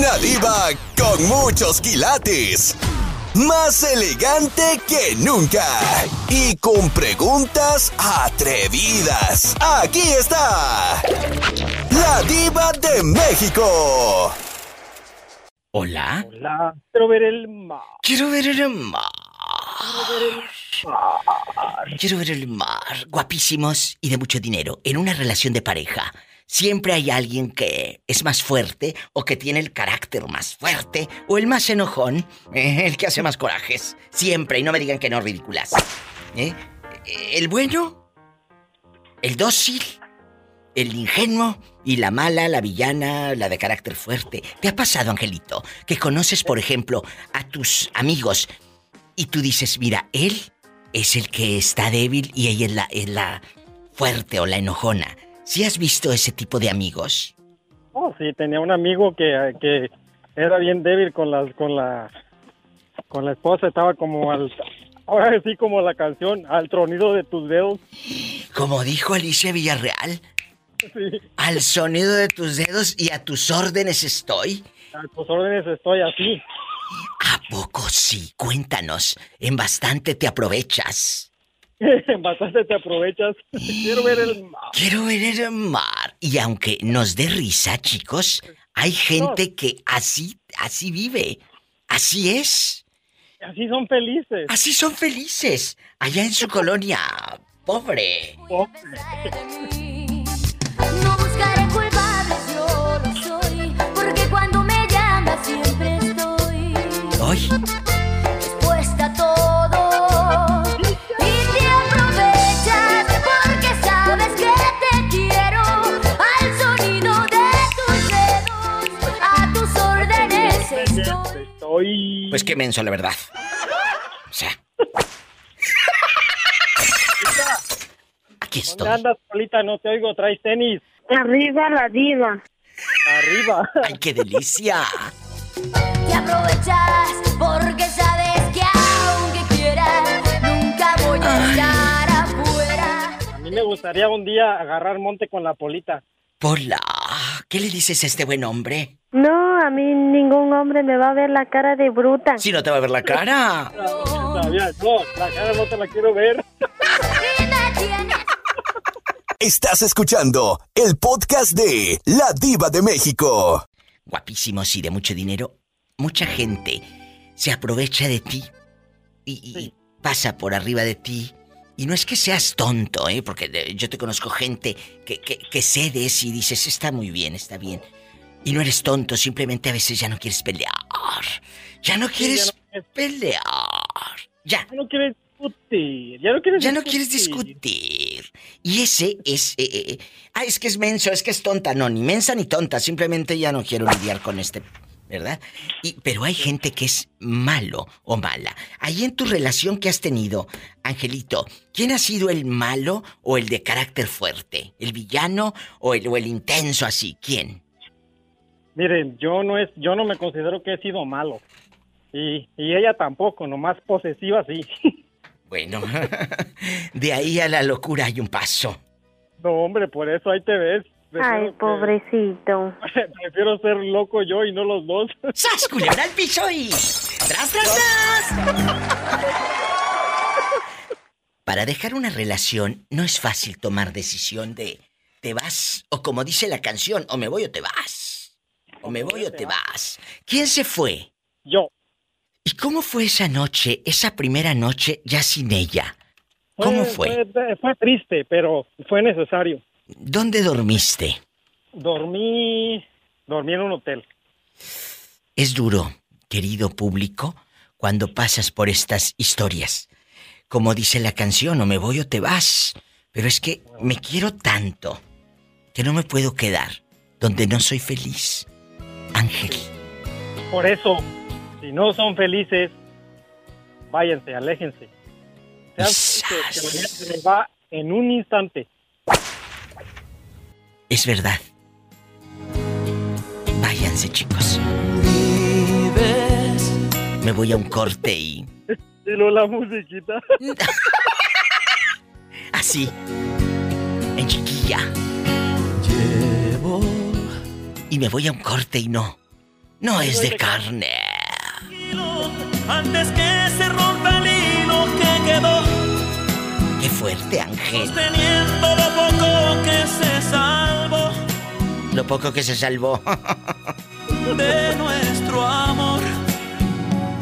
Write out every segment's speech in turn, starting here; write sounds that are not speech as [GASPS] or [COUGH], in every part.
Una diva con muchos quilates. Más elegante que nunca. Y con preguntas atrevidas. Aquí está. La diva de México. Hola. Hola. Quiero ver el mar. Quiero ver el mar. Quiero ver el mar. Guapísimos y de mucho dinero. En una relación de pareja. Siempre hay alguien que es más fuerte o que tiene el carácter más fuerte o el más enojón, eh, el que hace más corajes. Siempre, y no me digan que no, ridículas. ¿Eh? El bueno, el dócil, el ingenuo y la mala, la villana, la de carácter fuerte. ¿Te ha pasado, Angelito, que conoces, por ejemplo, a tus amigos y tú dices, mira, él es el que está débil y ella es la, es la fuerte o la enojona? ¿Sí has visto ese tipo de amigos? Oh, sí, tenía un amigo que, que era bien débil con las con la con la esposa, estaba como al ahora sí como la canción al tronido de tus dedos. Como dijo Alicia Villarreal, Sí, al sonido de tus dedos y a tus órdenes estoy. a tus órdenes estoy así. ¿A poco sí? Cuéntanos, en bastante te aprovechas. [LAUGHS] Bastante te aprovechas. Quiero ver el mar. Quiero ver el mar. Y aunque nos dé risa, chicos, hay gente que así, así vive. Así es. Así son felices. Así son felices. Allá en su colonia. Pobre. No buscaré Estoy. Pues qué menso, la verdad. O sea. Aquí ¿Dónde estoy. andas, Polita? No te oigo. ¿Traes tenis? Arriba la diva. Arriba. ¡Ay, qué delicia! Te aprovechas porque sabes que aunque quieras, nunca voy a estar afuera. A mí me gustaría un día agarrar monte con la Polita. Pola, ¿qué le dices a este buen hombre? No, a mí ningún hombre me va a ver la cara de bruta. Si no te va a ver la cara. No, la cara no te la quiero ver. Estás escuchando el podcast de La Diva de México. Guapísimos y de mucho dinero. Mucha gente se aprovecha de ti y, y Sí. pasa por arriba de ti. Y no es que seas tonto, ¿eh? Porque yo te conozco gente que, que, que cedes y dices, está muy bien, está bien. Y no eres tonto, simplemente a veces ya no quieres pelear. Ya no quieres ya no quieres- pelear. Ya. Ya no quieres discutir. Ya no quieres Ya no quieres discutir. Y ese es... eh, eh, eh, ah, es que es menso, es que es tonta. No, ni mensa ni tonta. Simplemente ya no quiero lidiar con este... ¿Verdad? Y, pero hay gente que es malo o mala. Ahí en tu relación que has tenido, Angelito, ¿quién ha sido el malo o el de carácter fuerte? ¿El villano o el, o el intenso así? ¿Quién? Miren, yo no es, yo no me considero que he sido malo. Y, y ella tampoco, nomás posesiva sí. [LAUGHS] Bueno, [LAUGHS] de ahí a la locura hay un paso. No, hombre, por eso ahí te ves. Prefiero Ay, que- pobrecito. [LAUGHS] Prefiero ser loco yo y no los dos. ¡Sas, culebra al piso y... ¡Tras, tras, tras! Para dejar una relación no es fácil tomar decisión de te vas o como dice la canción, o me voy o te vas. O me voy o te vas. ¿Quién se fue? Yo. ¿Y cómo fue esa noche, esa primera noche ya sin ella? ¿Cómo fue? Fue, fue triste, pero fue necesario. ¿Dónde dormiste? Dormí, dormí en un hotel. Es duro, querido público, cuando pasas por estas historias. Como dice la canción, o me voy o te vas. Pero es que me quiero tanto que no me puedo quedar donde no soy feliz. Ángel, Por eso, si no son felices, váyanse, aléjense. Sean felices, que la vida se les va en un instante. es verdad. Váyanse, chicos. Me voy a un corte y... Y la musiquita. [LAUGHS] Así. En chiquilla. Y me voy a un corte y no. no es de carne. Antes que se rompa el hilo que quedó. Qué fuerte, Ángel. Sosteniendo lo poco que se salvó. Lo poco que se salvó. [LAUGHS] de nuestro amor.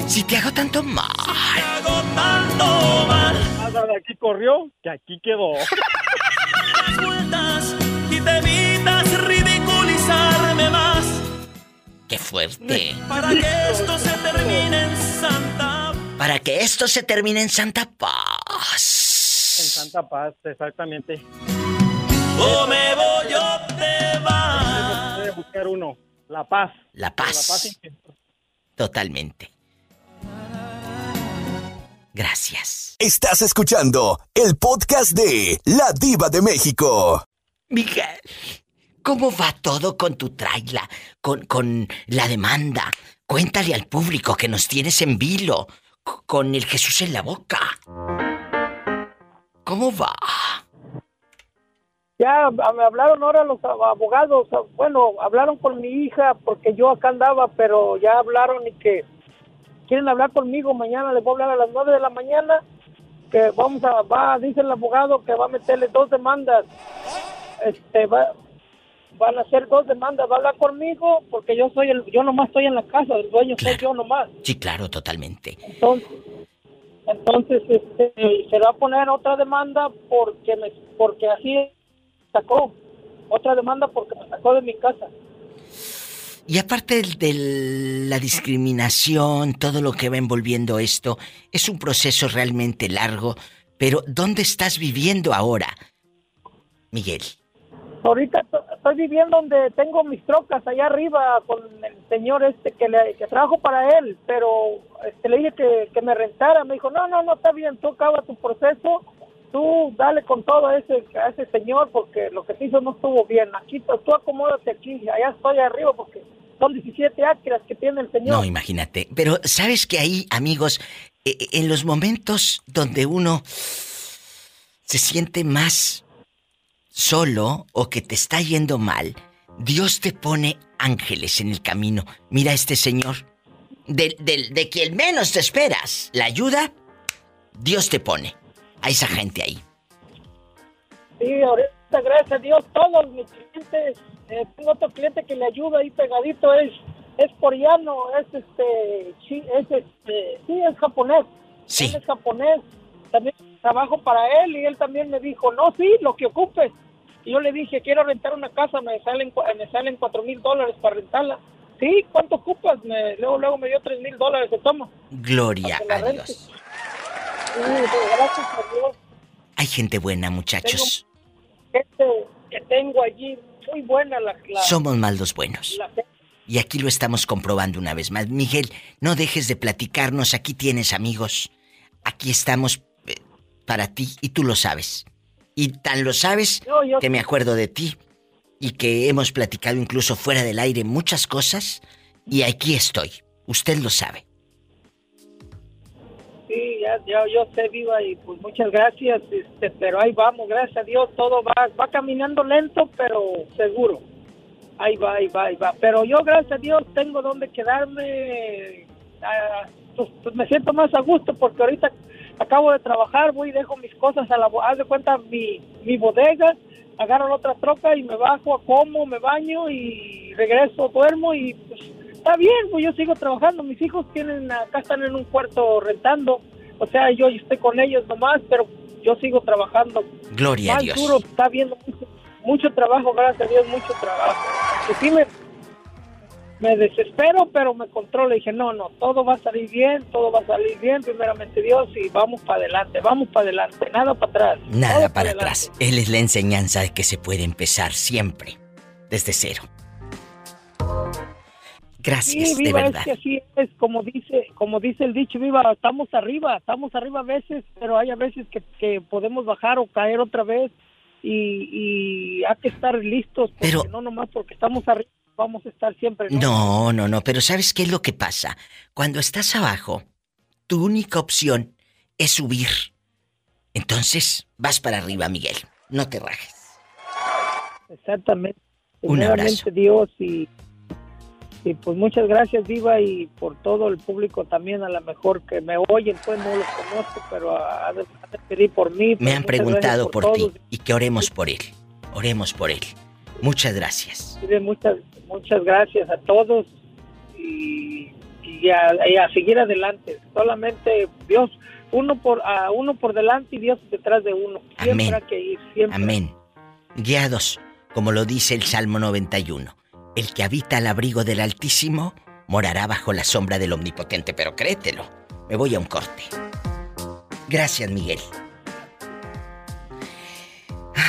Si te hago tanto mal. Te hago tanto mal. Nada de aquí corrió, que aquí quedó. [LAUGHS] Vueltas y te evitas más. Qué fuerte. Para que esto se termine en Santa. Para que esto se termine en Santa En Paz. Santa Paz, exactamente. O me voy o te vas. Voy a buscar uno. La paz. La La paz. paz interior. Totalmente. Gracias. Estás escuchando el podcast de La Diva de México. Miguel, ¿cómo va todo con tu traila? Con, con la demanda. Cuéntale al público que nos tienes en vilo. Con el Jesús en la boca. ¿Cómo va? Ya me hablaron ahora los abogados, bueno, hablaron con mi hija porque yo acá andaba, pero ya hablaron y que quieren hablar conmigo mañana, les voy a hablar a las nueve de la mañana, que vamos a, va, dice el abogado que va a meterle dos demandas, este, va, van a hacer dos demandas, va a hablar conmigo porque yo soy el, yo nomás estoy en la casa, el dueño soy Claro. yo nomás. Sí, claro, totalmente. Entonces, entonces este, se va a poner otra demanda porque me, porque así sacó otra demanda porque me sacó de mi casa. Y aparte de la discriminación, todo lo que va envolviendo esto, es un proceso realmente largo, pero ¿dónde estás viviendo ahora, Miguel? Ahorita estoy viviendo donde tengo mis trocas allá arriba con el señor este que trabajo para él, pero este, le dije que, me rentara, me dijo no no no está bien, tú acaba tu proceso, tú dale con todo a ese señor porque lo que te hizo no estuvo bien, aquí tú, tú acomódate aquí, allá estoy arriba porque son 17 acres que tiene el señor. No, imagínate. Pero sabes que ahí, amigos, eh, eh, en los momentos donde uno se siente más solo o que te está yendo mal, Dios te pone ángeles en el camino. Mira a este señor. Del, del- de quien menos te esperas la ayuda, Dios te pone a esa gente ahí. Sí, ahorita, gracias a Dios, todos mis clientes, eh, tengo otro cliente que le ayuda ahí pegadito, es, es coreano, es este, chi- es este, sí, es japonés. Sí. Él es japonés, también trabajo para él y él también me dijo, no, sí, lo que ocupes. Yo le dije, quiero rentar una casa, me salen, me salen cuatro mil dólares para rentarla. Sí, ¿cuánto ocupas? Me, luego, luego me dio tres mil dólares, se toma. Gloria a rente. Dios. Sí, gracias a Dios. Hay gente buena, muchachos. Gente que tengo allí, muy buena la, la, Somos más los buenos. la. Y aquí lo estamos comprobando una vez más. Miguel, no dejes de platicarnos. Aquí tienes amigos. Aquí estamos eh, para ti y tú lo sabes. Y tan lo sabes No, yo- que me acuerdo de ti y que hemos platicado incluso fuera del aire muchas cosas y aquí estoy. Usted lo sabe. Sí, ya, ya, yo sé, Viva, y pues muchas gracias, este, pero ahí vamos, gracias a Dios, todo va, va caminando lento, pero seguro. Ahí va, ahí va, ahí va. Pero yo, gracias a Dios, tengo donde quedarme, ah, pues, pues me siento más a gusto porque ahorita acabo de trabajar, voy y dejo mis cosas a la, haz de cuenta mi, mi bodega, agarro la otra troca y me bajo, como, me baño y regreso, duermo y pues está bien, pues yo sigo trabajando. Mis hijos tienen, acá están en un cuarto rentando, o sea, yo estoy con ellos nomás, pero yo sigo trabajando. Gloria a Más Dios. duro, está viendo mucho, mucho trabajo, gracias a Dios, mucho trabajo. Que sí me, me desespero, pero me controlo. Dije, no, no, todo va a salir bien, todo va a salir bien, primeramente Dios, y vamos para adelante, vamos para adelante, nada para atrás. Nada para adelante. atrás. Él es la enseñanza de que se puede empezar siempre. Desde cero. Gracias, Sí, de viva, verdad. es que así es, como dice, como dice el dicho, viva, estamos arriba, estamos arriba a veces, pero hay a veces que, que podemos bajar o caer otra vez y, y hay que estar listos, porque Pero- no nomás porque estamos arriba vamos a estar siempre. No, no, no, pero ¿sabes qué es lo que pasa? Cuando estás abajo, tu única opción es subir. Entonces, vas para arriba, Miguel. No te rajes. Exactamente. Un abrazo. Dios y, y pues muchas gracias Diva y por todo el público también a lo mejor que me oyen, pues no los conozco, pero a, a pedir por mí. Me pues, han muchas preguntado por, ti y que oremos por él. Oremos por él. Muchas gracias. Muchas, muchas gracias a todos y, y a, y a seguir adelante. Solamente Dios, uno por a uno por delante y Dios detrás de uno. Siempre Amén. hay que ir, siempre. Amén. Guiados, como lo dice el Salmo 91. El que habita al abrigo del Altísimo morará bajo la sombra del Omnipotente, pero créetelo. Me voy a un corte. Gracias, Miguel.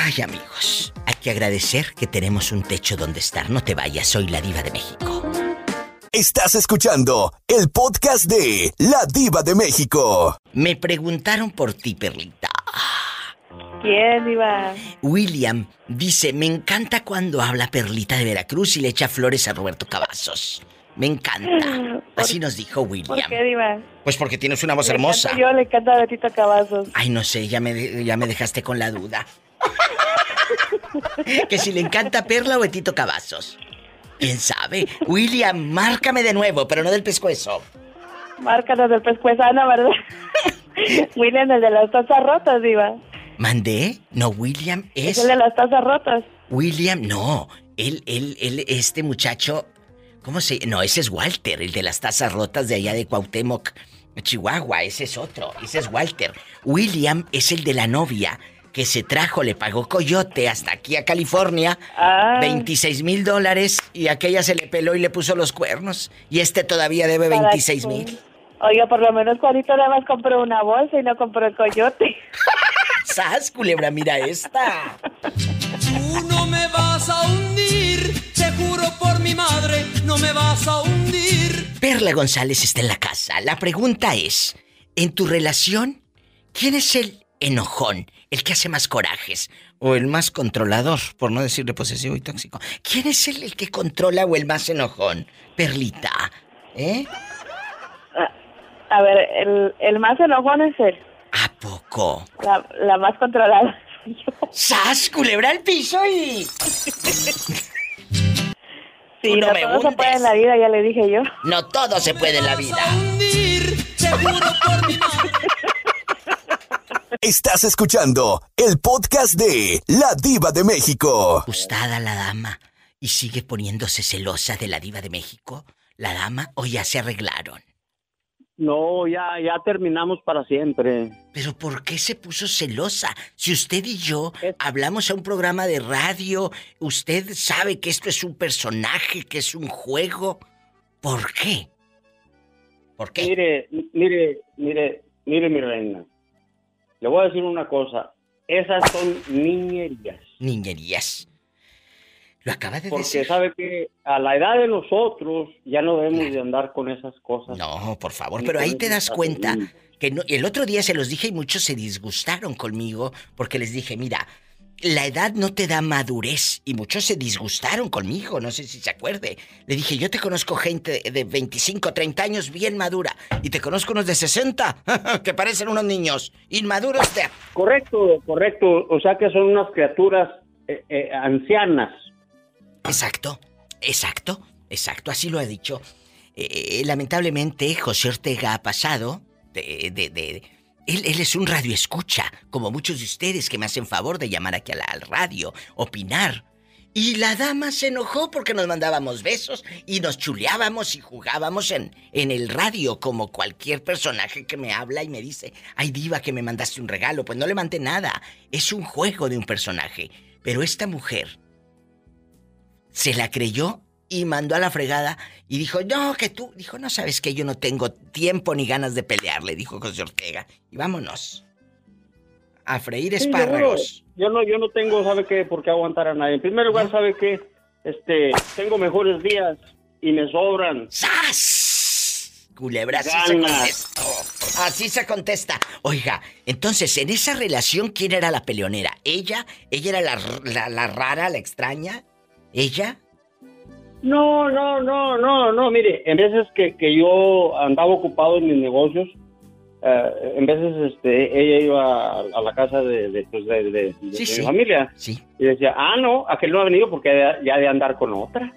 Ay, amigos, hay que agradecer que tenemos un techo donde estar. No te vayas, soy la diva de México. Estás escuchando el podcast de La Diva de México. Me preguntaron por ti, Perlita. ¿Quién iba? William dice, me encanta cuando habla Perlita de Veracruz y le echa flores a Roberto Cavazos. Me encanta. [GASPS] Así nos dijo ¿Por William. qué, Diva? Pues porque tienes una voz Le hermosa. Yo le encanta a Betito Cavazos. Ay, no sé, ya me, ya me dejaste con la duda. Que si le encanta Perla o Betito Cavazos. ¿Quién sabe? William, márcame de nuevo, pero no del pescuezo. Márcanos del pescuezano, ¿verdad? [LAUGHS] William, el de las tazas rotas, Diva. ¿Mandé? No, William Es es... el de las tazas rotas. William, no. Él, él, él, este muchacho... ¿Cómo se...? No, ese es Walter, el de las tazas rotas de allá de Cuauhtémoc, Chihuahua. Ese es otro. Ese es Walter. William es el de la novia que se trajo, le pagó coyote hasta aquí a California. Ah. 26 mil dólares y aquella se le peló y le puso los cuernos. Y este todavía debe Para 26 que- mil. Oiga, por lo menos Juanito nada más compró una bolsa y no compró el coyote. [LAUGHS] ¡Sas, culebra! Mira esta. Tú no me vas a hundir, te juro por mi madre, no me vas a hundir. Perla González está en la casa. La pregunta es, en tu relación, ¿quién es el enojón, el que hace más corajes? O el más controlador, por no decirle posesivo y tóxico. ¿Quién es el, el que controla o el más enojón? Perlita, ¿eh? A ver, el, el más enojón es él. ¿A poco? La, la más controlada. soy yo. ¡Sas, culebra al piso y... Sí, no no, me todo se puede en la vida, ya le dije yo. No todo se puede en la vida. Estás escuchando el podcast de La Diva de México. Gustada la dama y sigue poniéndose celosa de la diva de México. La dama o ya se arreglaron. No, ya, ya terminamos para siempre. Pero ¿por qué se puso celosa? Si usted y yo Es- hablamos a un programa de radio, usted sabe que esto es un personaje, que es un juego. ¿Por qué? ¿Por qué? Mire, mire, mire, mire, mi reina. Le voy a decir una cosa. Esas son niñerías. Niñerías. Lo acaba de Porque decir. sabe que a la edad de nosotros ya no debemos de andar con esas cosas. No, por favor, pero ahí te das cuenta que no- el otro día se los dije y muchos se disgustaron conmigo porque les dije, mira, la edad no te da madurez y muchos se disgustaron conmigo, no sé si se acuerde. Le dije, yo te conozco gente de 25, 30 años bien madura y te conozco unos de 60 [LAUGHS] que parecen unos niños inmaduros de... Correcto, correcto. O sea que son unas criaturas eh, eh, ancianas. Exacto, exacto, exacto, así lo ha dicho. Eh, lamentablemente, José Ortega ha pasado de... de, de- él, es un radio escucha, como muchos de ustedes que me hacen favor de llamar aquí a la- al radio, opinar. Y la dama se enojó porque nos mandábamos besos y nos chuleábamos y jugábamos en, en el radio como cualquier personaje que me habla y me dice, ay diva que me mandaste un regalo, pues no le mandé nada, es un juego de un personaje. Pero esta mujer se la creyó y mandó a la fregada y dijo, no, que tú, dijo, no sabes que yo no tengo tiempo ni ganas de pelear, le dijo José Ortega. Y vámonos. A freír Sí, espárragos. Yo no, yo no tengo, ¿sabe qué? Por qué aguantar a nadie. En primer lugar, ¿sabe qué? Este, tengo mejores días y me sobran. ¡Sas! Culebra, así se contestó. Así se contesta. Oiga, entonces, en esa relación, ¿quién era la peleonera? ¿Ella? ¿Ella era la- la rara, la extraña? ¿Ella? No, no, no, no, no, mire, en veces que, que yo andaba ocupado en mis negocios, eh, en veces este, ella iba a, a la casa de, de, pues, de- de- Sí, mi familia Sí. y decía, ah, no, aquel no ha venido porque ya, de andar con otra.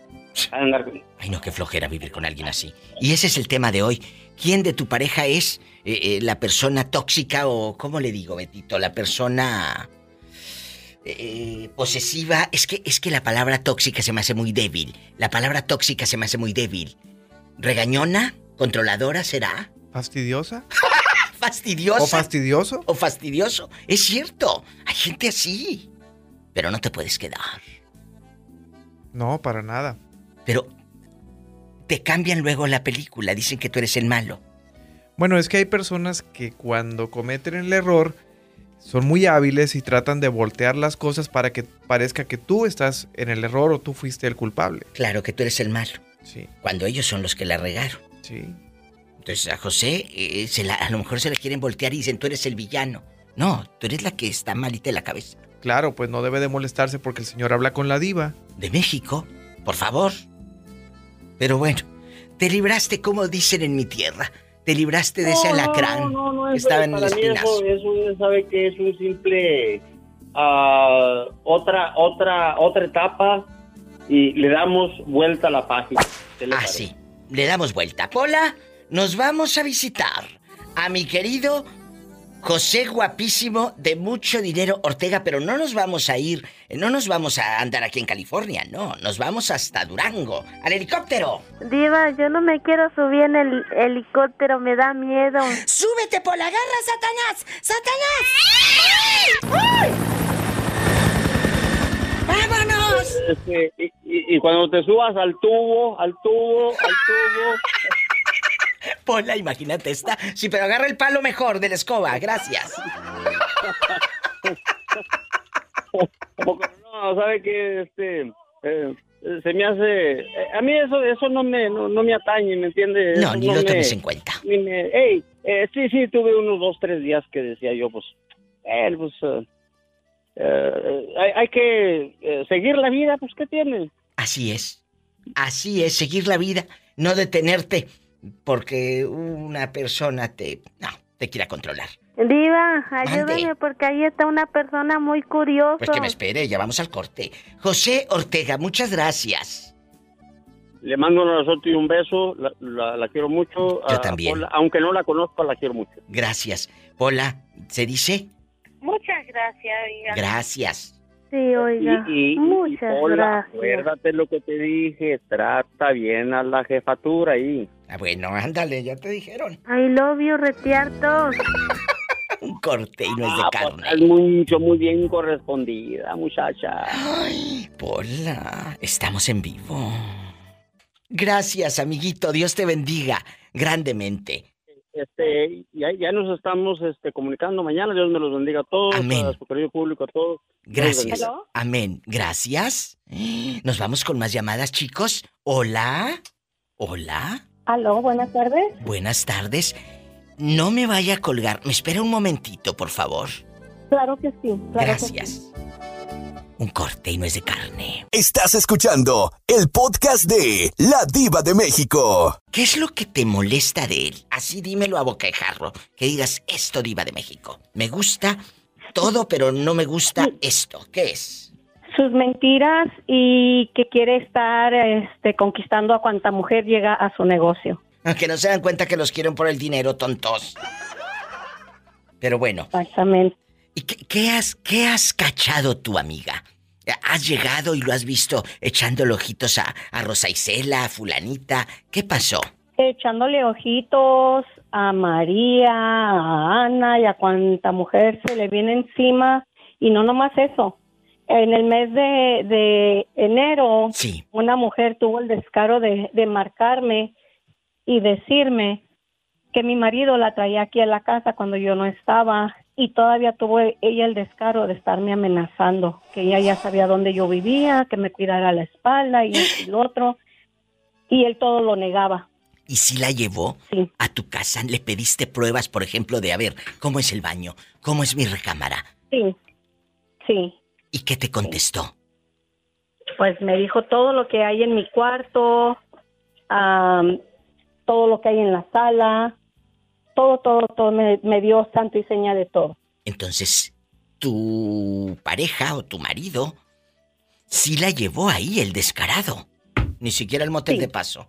andar con- Ay, no, qué flojera vivir con alguien así. Y ese es el tema de hoy. ¿Quién de tu pareja es eh, eh, la persona tóxica o, ¿cómo le digo, Betito? La persona eh, posesiva. Es que, es que la palabra tóxica se me hace muy débil. La palabra tóxica se me hace muy débil. ¿Regañona? ¿Controladora será? ¿Fastidiosa? [LAUGHS] ¿Fastidiosa? ¿O fastidioso? o fastidioso. Es cierto, hay gente así. Pero no te puedes quedar. No, para nada. Pero te cambian luego la película, dicen que tú eres el malo. Bueno, es que hay personas que cuando cometen el error son muy hábiles y tratan de voltear las cosas para que parezca que tú estás en el error o tú fuiste el culpable. Claro que tú eres el malo, Sí, cuando ellos son los que la regaron. sí. Entonces a José eh, se la- a lo mejor se le quieren voltear y dicen tú eres el villano. No, tú eres la que está malita de la cabeza. Claro, pues no debe de molestarse porque el señor habla con la diva. De México, por favor. Pero bueno, te libraste como dicen en mi tierra. Te libraste de ese alacrán No, no, no, que estaba en el espinazo. eso, eso sabe que es un simple ah, otra otra otra etapa y le damos vuelta a la página. ¿Qué le Ah, sí. Le damos vuelta. Pola, nos vamos a visitar a mi querido José guapísimo de mucho dinero Ortega, pero no nos vamos a ir, no nos vamos a andar aquí en California, no, nos vamos hasta Durango, al helicóptero. Diva, yo no me quiero subir en el helicóptero, me da miedo. ¡Súbete, Pola! ¡Agarra, Satanás! ¡Satanás! ¡Vámonos! Este, y, y- y cuando te subas al tubo, al tubo, al tubo, [LAUGHS] Pola, imagínate esta. Sí, pero agarra el palo mejor de la escoba, gracias. [LAUGHS] No, sabe que este eh, se me hace eh, a mí eso eso no me no, no me atañe, ¿me entiende? No, Eso ni lo me- tomes en cuenta. ni me hey, eh, sí, sí, tuve unos dos tres días que decía yo pues eh, pues eh, hay, hay que seguir la vida, pues qué tiene. Así es. Así es, seguir la vida, no detenerte porque una persona te no, te quiera controlar. Diva, Mande. ayúdame porque ahí está una persona muy curiosa. Pues que me espere, ya vamos al corte. José Ortega, muchas gracias. Le mando un abrazote y un beso, la, la- la quiero mucho. Yo a- a también. Paula, aunque no la conozco, la quiero mucho. Gracias. Pola, ¿se dice? Muchas gracias, oiga. Gracias. Sí, oiga. Y, y- y, Muchas Paula, gracias. acuérdate lo que te dije, trata bien a la jefatura ahí. Ah, bueno, ándale, ya te dijeron. I love you, retiarto. [LAUGHS] Un corte y no es de Ah, pues, carne. es mucho, muy bien correspondida, muchacha. Ay, Pola, estamos en vivo. Gracias, amiguito. Dios te bendiga grandemente. Este, ya, ya nos estamos este, comunicando mañana. Dios me los bendiga a todos, Amén. a su querido público, a todos. Gracias. Amén. Gracias. Nos vamos con más llamadas, chicos. Hola. Hola. Aló, buenas tardes. Buenas tardes. No me vaya a colgar. Me espera un momentito, por favor. Claro que sí. Claro que sí. Gracias. Un corte y no es de carne. Estás escuchando el podcast de La Diva de México. ¿Qué es lo que te molesta de él? Así dímelo a boca de jarro. Que digas esto, Diva de México. Me gusta todo, pero no me gusta esto. ¿Qué es? Sus mentiras y que quiere estar este, conquistando a cuanta mujer llega a su negocio. Que no se dan cuenta que los quieren por el dinero, tontos. Pero bueno, Exactamente. ¿y qué, qué has, qué has cachado tu amiga? ¿Has llegado y lo has visto echándole ojitos a, a Rosa Isela, a fulanita? ¿Qué pasó? Echándole ojitos a María, a Ana y a cuanta mujer se le viene encima. Y no nomás eso. En el mes de, de enero, Sí. una mujer tuvo el descaro de, de marcarme y decirme que mi marido la traía aquí a la casa cuando yo no estaba y todavía tuvo ella el descaro de estarme amenazando, que ella ya sabía dónde yo vivía, que me cuidara la espalda y lo otro, y él todo lo negaba. ¿Y si la llevó Sí. a tu casa? ¿Le pediste pruebas, por ejemplo, de a ver, cómo es el baño? ¿Cómo es mi recámara? Sí, sí. ¿Y qué te contestó? Pues me dijo todo lo que hay en mi cuarto, am, todo lo que hay en la sala, todo, todo, todo, me, me dio santo y seña de todo. Entonces, tu pareja o tu marido sí la llevó ahí el descarado. Ni siquiera el motel Sí. de paso.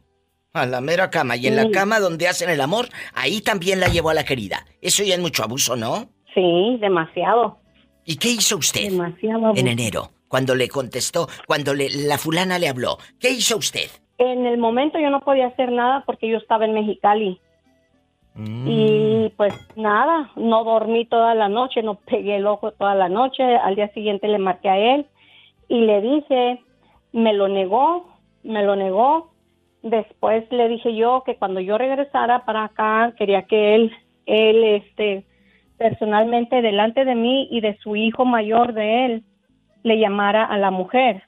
A la mera cama. Y en la cama donde hacen el amor, ahí también la llevó a la querida. Eso ya es mucho abuso, ¿no? Sí, demasiado. ¿Y qué hizo usted Demasiado. en enero? Cuando le contestó, cuando le, la fulana le habló. ¿Qué hizo usted? En el momento yo no podía hacer nada porque yo estaba en Mexicali. Mm. Y pues nada, no dormí toda la noche, no pegué el ojo toda la noche. Al día siguiente le marqué a él y le dije, me lo negó, me lo negó. Después le dije yo que cuando yo regresara para acá quería que él, él, este, personalmente delante de mí y de su hijo mayor de él, le llamara a la mujer.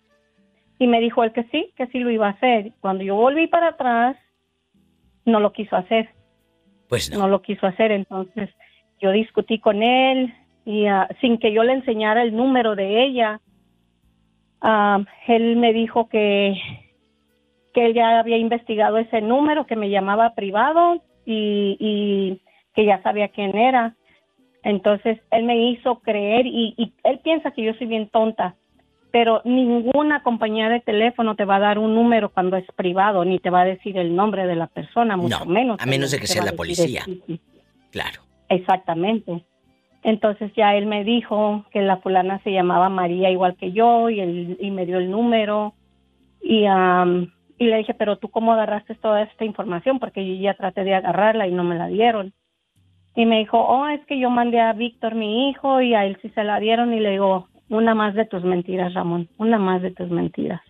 Y me dijo él que sí, que sí lo iba a hacer. Cuando yo volví para atrás, no lo quiso hacer Pues no. no lo quiso hacer. Entonces yo discutí con él y ah, sin que yo le enseñara el número de ella, ah, él me dijo que, que él ya había investigado ese número, que me llamaba privado y, y que ya sabía quién era. Entonces él me hizo creer y, y él piensa que yo soy bien tonta, pero ninguna compañía de teléfono te va a dar un número cuando es privado, ni te va a decir el nombre de la persona, mucho No, menos. a menos de que sea la policía. Claro. Exactamente. Entonces ya él me dijo que la fulana se llamaba María igual que yo y, él, y me dio el número y, am, y le dije, pero tú cómo agarraste toda esta información porque yo ya traté de agarrarla y no me la dieron. Y me dijo, oh, es que yo mandé a Víctor, mi hijo, y a él sí se la dieron y le digo, una más de tus mentiras, Ramón, una más de tus mentiras.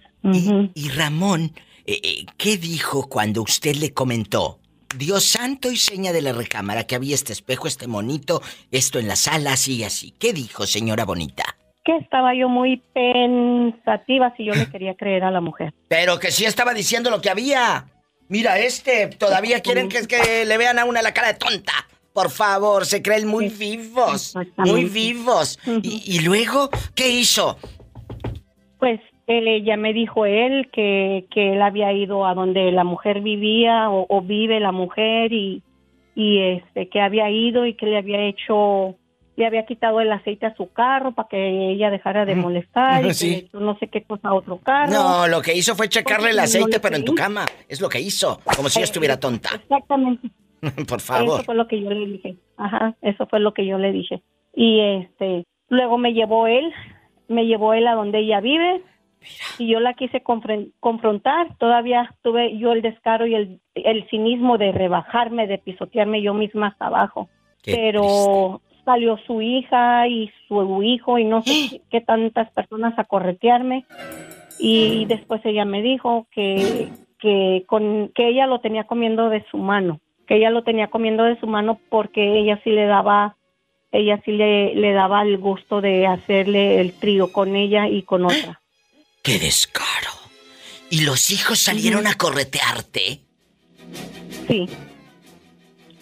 Y Ramón, eh, eh, ¿qué dijo cuando usted le comentó? Dios santo y seña de la recámara que había este espejo, este monito, esto en la sala, así y así. ¿Qué dijo, señora bonita? Que estaba yo muy pensativa si yo le quería creer a la mujer. Pero que sí estaba diciendo lo que había. Mira, este, todavía quieren que, que le vean a una la cara de tonta. Por favor, se creen muy vivos. Muy vivos. y, y luego, ¿qué hizo? Pues él ella me dijo él que, que él había ido a donde la mujer vivía o, o vive la mujer y, y este que había ido y que le había hecho le había quitado el aceite a su carro para que ella dejara de molestar y Sí. que le no sé qué cosa a otro carro. No, lo que hizo fue checarle el no aceite, pero en tu cama. Es lo que hizo. Como si yo estuviera tonta. Exactamente. [LAUGHS] Por Eso favor. fue lo que yo le dije. Ajá, eso fue lo que yo le dije. Y este, luego me llevó él, me llevó él a donde ella vive. Y yo la quise confrontar. Todavía tuve yo el descaro y el, el cinismo de rebajarme, de pisotearme yo misma hasta abajo. Pero salió su hija y su hijo y no sé qué, qué tantas personas a corretearme. Y después ella me dijo que, que, con, que ella lo tenía comiendo de su mano, que ella lo tenía comiendo de su mano porque ella sí le daba, ella sí le, le daba el gusto de hacerle el trío con ella y con otra. ¡Qué descaro! ¿Y los hijos salieron a corretearte? Sí.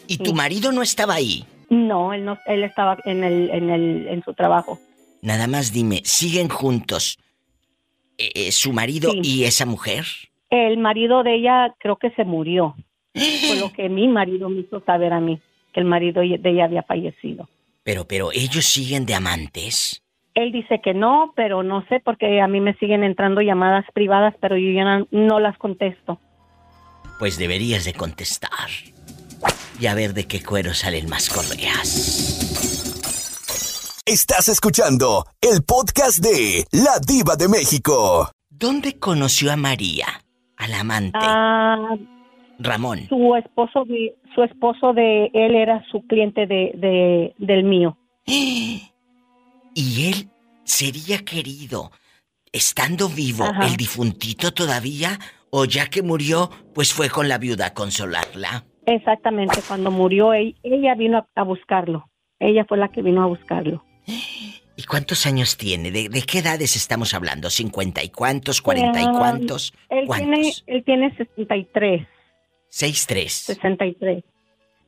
¿Y tu marido no estaba ahí? No, él no, él estaba en el, en el, en su trabajo. Nada más dime, ¿siguen juntos eh, eh, su marido Sí. y esa mujer? El marido de ella creo que se murió. Fue lo que mi marido me hizo saber a mí, que el marido de ella había fallecido. Pero, pero, ¿ellos siguen de amantes? Él dice que no, pero no sé porque a mí me siguen entrando llamadas privadas, pero yo ya no, no las contesto. Pues deberías de contestar. Y a ver de qué cuero salen más correas. Estás escuchando el podcast de La Diva de México. ¿Dónde conoció a María? Al amante. Ah, Ramón. su esposo de su esposo de él era su cliente de, de del mío. [GASPS] Y él sería querido, estando vivo, Ajá. el difuntito todavía, o ya que murió, pues fue con la viuda a consolarla. Exactamente, cuando murió él- ella vino a, buscarlo. Ella fue la que vino a buscarlo. [GASPS] ¿Y cuántos años tiene? ¿De, de qué edades estamos hablando? ¿Cincuenta y cuántos? ¿Cuarenta y cuántos? Él ¿Cuántos? tiene él tiene 63, Seis, tres. 63.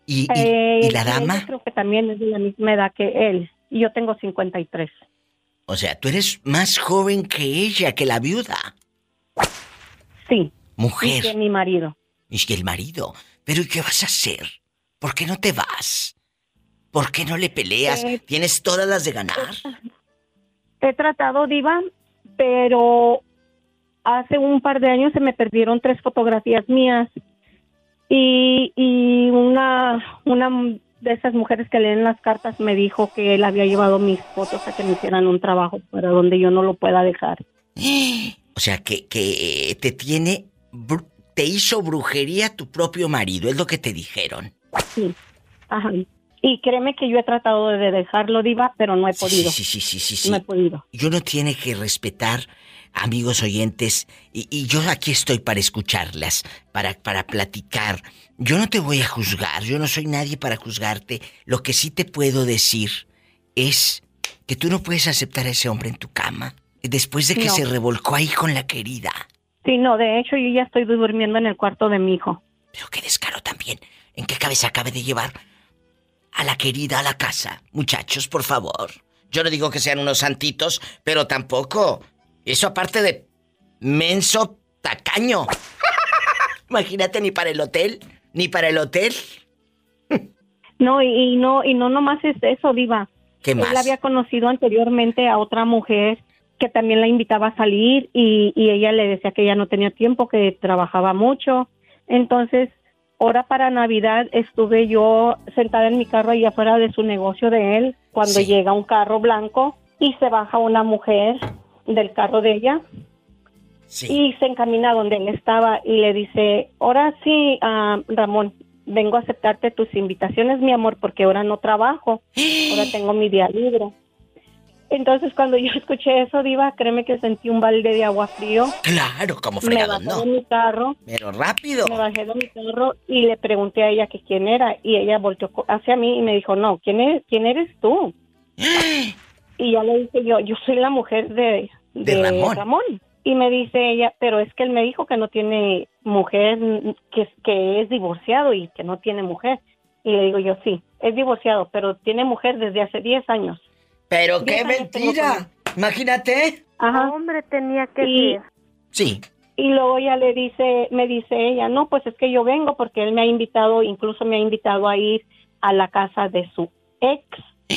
¿Y, y- Eh, y la dama? creo que también es de la misma edad que él. Y yo tengo 53. O sea, tú eres más joven que ella, que la viuda. Sí. Mujer. Y que mi marido. Y que el marido. Pero ¿y qué vas a hacer? ¿Por qué no te vas? ¿Por qué no le peleas? Eh, Tienes todas las de ganar. He tratado, Diva, pero hace un par de años se me perdieron tres fotografías mías y, y una, una de esas mujeres que leen las cartas me dijo que él había llevado mis fotos a que me hicieran un trabajo para donde yo no lo pueda dejar. [GASPS] O sea, que, que te tiene... Te hizo brujería tu propio marido, es lo que te dijeron. Sí. Ajá. Y créeme que yo he tratado de dejarlo, Diva, pero no he podido. sí, sí, sí, sí, sí. No he podido. Y uno tiene que respetar, amigos oyentes, y, y yo aquí estoy para escucharlas, para, para platicar. Yo no te voy a juzgar, yo no soy nadie para juzgarte. Lo que sí te puedo decir es que tú no puedes aceptar a ese hombre en tu cama después de que No. se revolcó ahí con la querida. Sí, no, de hecho yo ya estoy durmiendo en el cuarto de mi hijo. Pero qué descaro también. ¿En qué cabeza cabe de llevar a la querida a la casa? Muchachos, por favor. Yo no digo que sean unos santitos, pero tampoco. Eso aparte de menso tacaño. [LAUGHS] Imagínate ni para el hotel, ni para el hotel. No, y, y no, y no nomás es eso, Diva. ¿Qué Él más? había conocido anteriormente a otra mujer que también la invitaba a salir y, y ella le decía que ella no tenía tiempo, que trabajaba mucho. Entonces, ahora para Navidad estuve yo sentada en mi carro ahí afuera de su negocio de él cuando Sí. llega un carro blanco y se baja una mujer del carro de ella Sí. y se encamina donde él estaba y le dice, ahora sí, ah, Ramón, vengo a aceptarte tus invitaciones, mi amor, porque ahora no trabajo, [GASPS] ahora tengo mi día libre. Entonces cuando yo escuché eso, Diva, créeme que sentí un balde de agua frío. Claro, como Me fregado, bajé no. de mi carro, Pero rápido. me bajé de mi carro y le pregunté a ella que quién era y ella volteó hacia mí y me dijo, no, ¿quién, es, quién eres tú? [GASPS] Y ya le dije yo, yo soy la mujer de, De Ramón. Y me dice ella, pero es que él me dijo que no tiene mujer, que, que es divorciado y que no tiene mujer. Y le digo yo, sí, es divorciado, pero tiene mujer desde hace 10 años. Pero qué mentira. Imagínate. Ajá. Hombre, tenía que Y- ser. Sí. Y luego ella le dice, me dice ella, no, pues es que yo vengo porque él me ha invitado, incluso me ha invitado a ir a la casa de su ex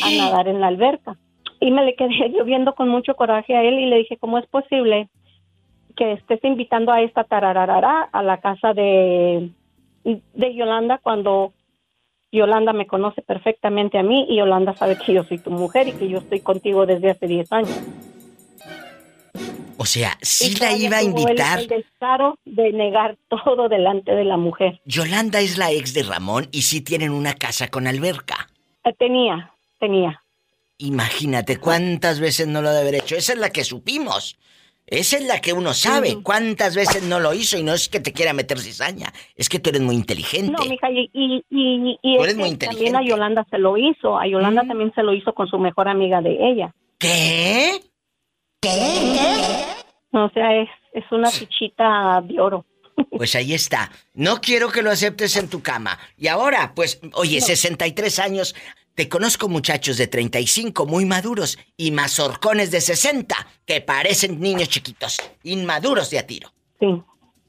a [GASPS] nadar en la alberca. Y me le quedé [LAUGHS] yo viendo con mucho coraje a él y le dije, ¿cómo es posible que estés invitando a esta tarararara a la casa de, de Yolanda cuando Yolanda me conoce perfectamente a mí y Yolanda sabe que yo soy tu mujer y que yo estoy contigo desde hace 10 años? O sea, sí Y la iba a invitar. El descaro de negar todo delante de la mujer. Yolanda es la ex de Ramón y sí tienen una casa con alberca. Eh, Tenía, tenía. Imagínate cuántas veces no lo debe haber hecho. Esa es la que supimos. Esa es la que uno sabe. ¿Cuántas veces no lo hizo? Y no es que te quiera meter cizaña. Es que tú eres muy inteligente. No, mija, y, y, y, y Tú es eres muy que también a. Yolanda se lo hizo. A Yolanda Mm. también se lo hizo con su mejor amiga de ella. ¿Qué? O sea, es, es una fichita de oro. [LAUGHS] Pues ahí está. No quiero que lo aceptes en tu cama. Y ahora, pues, oye, 63 años. Te conozco muchachos de 35 muy maduros y mazorcones de 60 que parecen niños chiquitos, inmaduros de a tiro. Sí.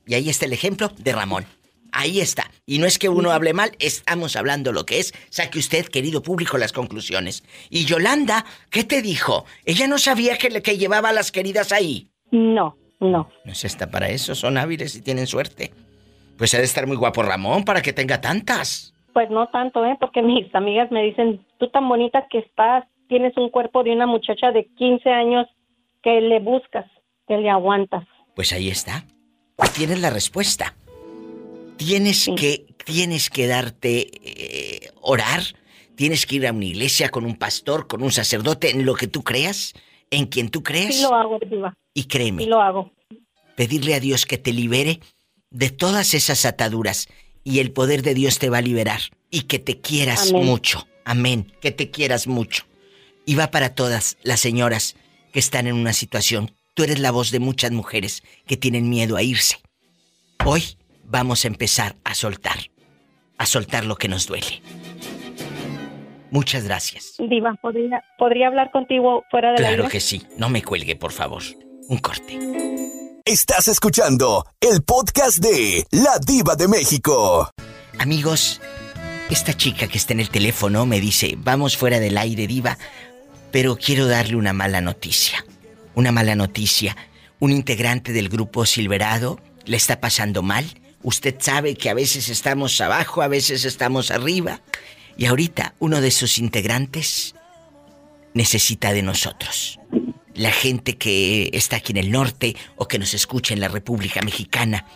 Y ahí está el ejemplo de Ramón. Ahí está. Y no es que uno hable mal, estamos hablando lo que es. Saque usted, querido público, las conclusiones. Y Yolanda, ¿qué te dijo? Ella no sabía que, le- que llevaba a las queridas ahí. No, no. No es esta para eso, son hábiles y tienen suerte. Pues ha de estar muy guapo Ramón para que tenga tantas. Pues no tanto, ¿eh? Porque [LAUGHS] mis amigas me dicen, tú tan bonita que estás, tienes un cuerpo de una muchacha de 15 años que le buscas, que le aguantas. Pues ahí está. Tienes la respuesta. Tienes Sí. que tienes que darte eh, orar, tienes que ir a una iglesia con un pastor, con un sacerdote en lo que tú creas, en quien tú creas. Sí lo hago, Diva. Y créeme, Sí lo hago. pedirle a Dios que te libere de todas esas ataduras y el poder de Dios te va a liberar y que te quieras Amén. mucho. Amén, que te quieras mucho. Y va para todas las señoras que están en una situación. Tú eres la voz de muchas mujeres que tienen miedo a irse. Hoy vamos a empezar a soltar, a soltar lo que nos duele. Muchas gracias. Diva, ¿podría, ¿podría hablar contigo fuera de la Claro que sí. No me cuelgue, por favor. Un corte. Estás escuchando el podcast de La Diva de México. Amigos, esta chica que está en el teléfono me dice, vamos fuera del aire, diva, pero quiero darle una mala noticia. Una mala noticia. un integrante del grupo Silverado le está pasando mal. Usted sabe que a veces estamos abajo, a veces estamos arriba. Y ahorita uno de sus integrantes necesita de nosotros. La gente que está aquí en el norte o que nos escucha en la República Mexicana.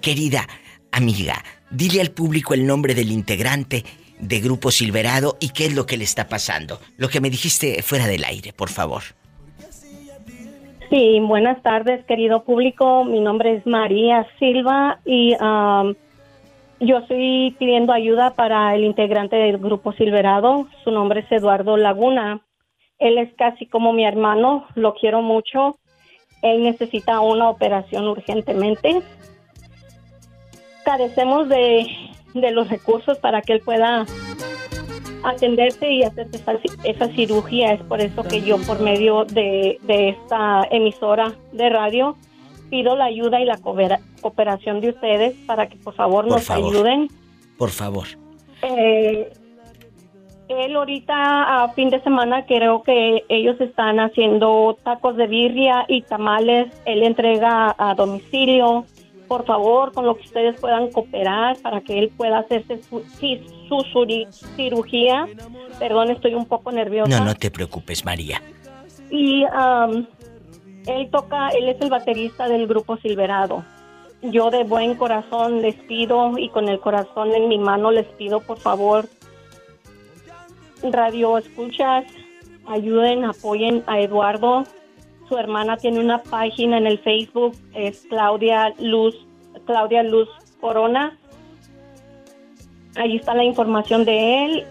Querida amiga, dile al público el nombre del integrante de Grupo Silverado y qué es lo que le está pasando. Lo que me dijiste fuera del aire, por favor. Sí, buenas tardes, querido público. Mi nombre es María Silva y um, yo estoy pidiendo ayuda para el integrante del grupo Silverado. Su nombre es Eduardo Laguna. Él es casi como mi hermano, lo quiero mucho. Él necesita una operación urgentemente. Carecemos de, de los recursos para que él pueda atenderse y hacer esa, esa cirugía. Es por eso que yo, por medio de, de esta emisora de radio, pido la ayuda y la coopera- cooperación de ustedes para que por favor Por nos favor. ayuden. Por favor. Eh, él ahorita a fin de semana creo que ellos están haciendo tacos de birria y tamales. Él entrega a domicilio. Por favor, con lo que ustedes puedan cooperar para que él pueda hacerse su, su suri- cirugía. Perdón, estoy un poco nerviosa. No, no te preocupes, María. Y am, él toca, él es el baterista del grupo Silverado. Yo de buen corazón les pido y con el corazón en mi mano les pido por favor, radio escuchas, ayuden, apoyen a Eduardo. Su hermana tiene una página en el Facebook, es Claudia Luz, Claudia Luz Corona. Ahí está la información de él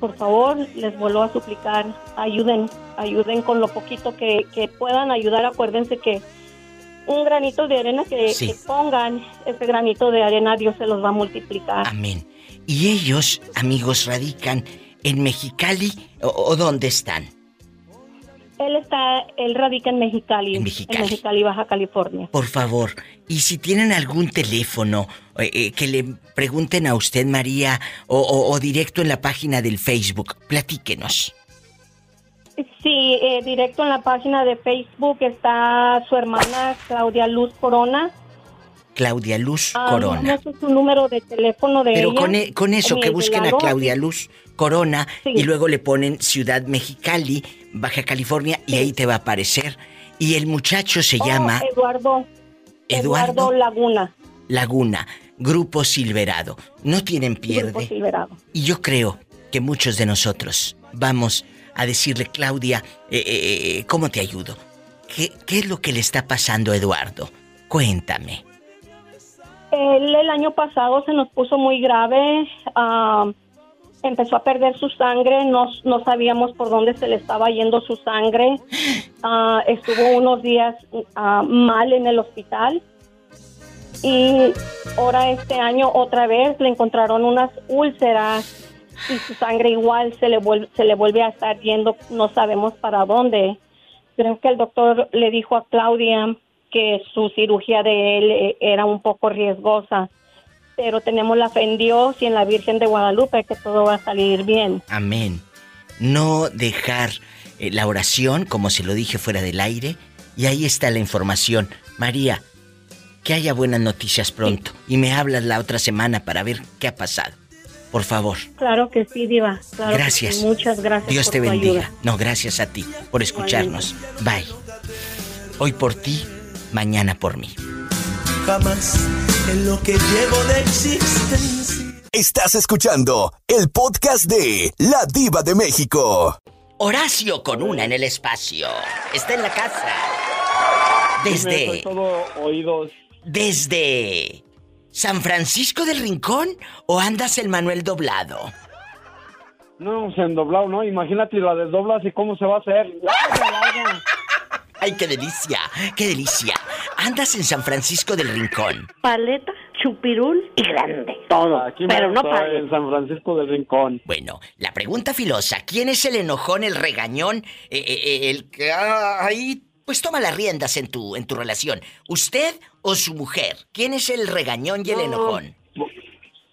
por favor, les vuelvo a suplicar, ayuden, ayuden con lo poquito que, que puedan ayudar. Acuérdense que un granito de arena que, Sí. que pongan, ese granito de arena Dios se los va a multiplicar. Amén. ¿Y ellos, amigos, radican en Mexicali o, o dónde están? Él está, él radica en Mexicali, En Mexicali. Baja California. Por favor, y si tienen algún teléfono eh, eh, que le pregunten a usted, María, o, o- o directo en la página del Facebook, platíquenos. Sí, eh, directo en la página de Facebook está su hermana Claudia Luz Corona. Claudia Luz Ah, Corona. No sé su número de teléfono de Pero ella. con, e- con eso, que busquen a. Claudia Luz Corona Sí. y luego le ponen Ciudad Mexicali, Baja California, y ahí te va a aparecer. Y el muchacho se Oh, llama Eduardo. Eduardo Laguna. Laguna, Grupo Silverado. No tienen Grupo pierde. Silverado. Y yo creo que muchos de nosotros vamos a decirle, Claudia, eh, eh, eh, ¿cómo te ayudo? ¿Qué, ¿Qué es lo que le está pasando a Eduardo? Cuéntame. Él el año pasado se nos puso muy grave. ah, empezó a perder su sangre. No, no sabíamos por dónde se le estaba yendo su sangre. Ah, estuvo unos días ah, mal en el hospital. Y ahora este año otra vez le encontraron unas úlceras y su sangre igual se le se le vuelve a estar yendo, no sabemos para dónde. Creo que el doctor le dijo a Claudia que su cirugía de él eh, era un poco riesgosa, pero tenemos la fe en Dios y en la Virgen de Guadalupe que todo va a salir bien. Amén. No dejar eh, la oración, como se lo dije fuera del aire, y ahí está la información. María, que haya buenas noticias pronto y me hablas la otra semana para ver qué ha pasado. Por favor. Claro que sí, Diva. Claro Gracias. sí. Muchas gracias. Dios por te tu bendiga. ayuda. No, gracias a ti por escucharnos. Bye. Hoy por ti, mañana por mí. Jamás en lo que llevo de existencia. Estás escuchando el podcast de La Diva de México. Horacio con una en el espacio. Está en la casa. Soy Desde. todo oídos. Desde. ¿San Francisco del Rincón o andas el Manuel doblado? No, se han doblado, ¿no? Imagínate la desdoblas y cómo se va a hacer. [LAUGHS] ¡Ay, qué delicia! ¡Qué delicia! Andas en San Francisco del Rincón. Paleta, chupirul y grande. Todo. Aquí pero no pague. en San Francisco del Rincón. Bueno, la pregunta filosa: ¿quién es el enojón, el regañón, eh, eh, eh, el que ah, ahí pues toma las riendas en tu, en tu relación? ¿Usted o su mujer? ¿Quién es el regañón y el No. enojón?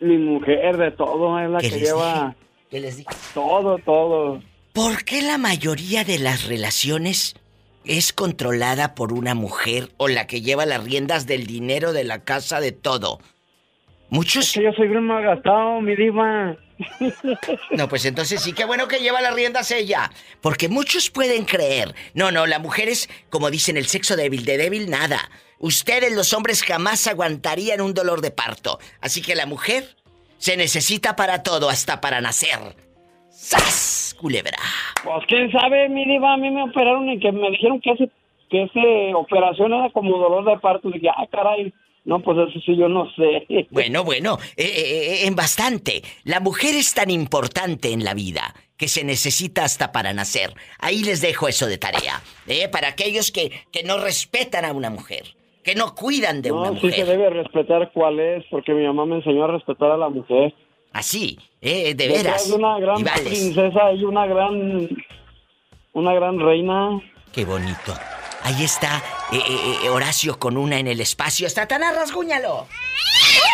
Mi mujer de todo es la ¿Qué que lleva ¿Qué les dije? todo, todo. ¿Por qué la mayoría de las relaciones es controlada por una mujer o la que lleva las riendas del dinero de la casa de todo? Muchos... Es que yo soy bien malgastado, mi diva. [LAUGHS] No, pues entonces sí, qué bueno que lleva las riendas ella. Porque muchos pueden creer. No, no, la mujer es, como dicen, el sexo débil. De débil, nada. Ustedes, los hombres, jamás aguantarían un dolor de parto. Así que la mujer se necesita para todo, hasta para nacer. ¡Sas! Culebra. Pues quién sabe, mi diva, a mí me operaron y que me dijeron que ese, que ese operación era como dolor de parto. dije, ah, caray. No, pues eso sí, yo no sé. Bueno, bueno, eh, eh, en bastante. La mujer es tan importante en la vida que se necesita hasta para nacer. Ahí les dejo eso de tarea. ¿eh? Para aquellos que, que no respetan a una mujer, que no cuidan de una No, sí mujer. se debe respetar cuál es, porque mi mamá me enseñó a respetar a la mujer. Así, eh, de veras. de una gran princesa y una gran... Una gran reina. Qué bonito. Ahí está eh, eh, eh, Horacio con una en el espacio. ¡Satanás, rasguñalo!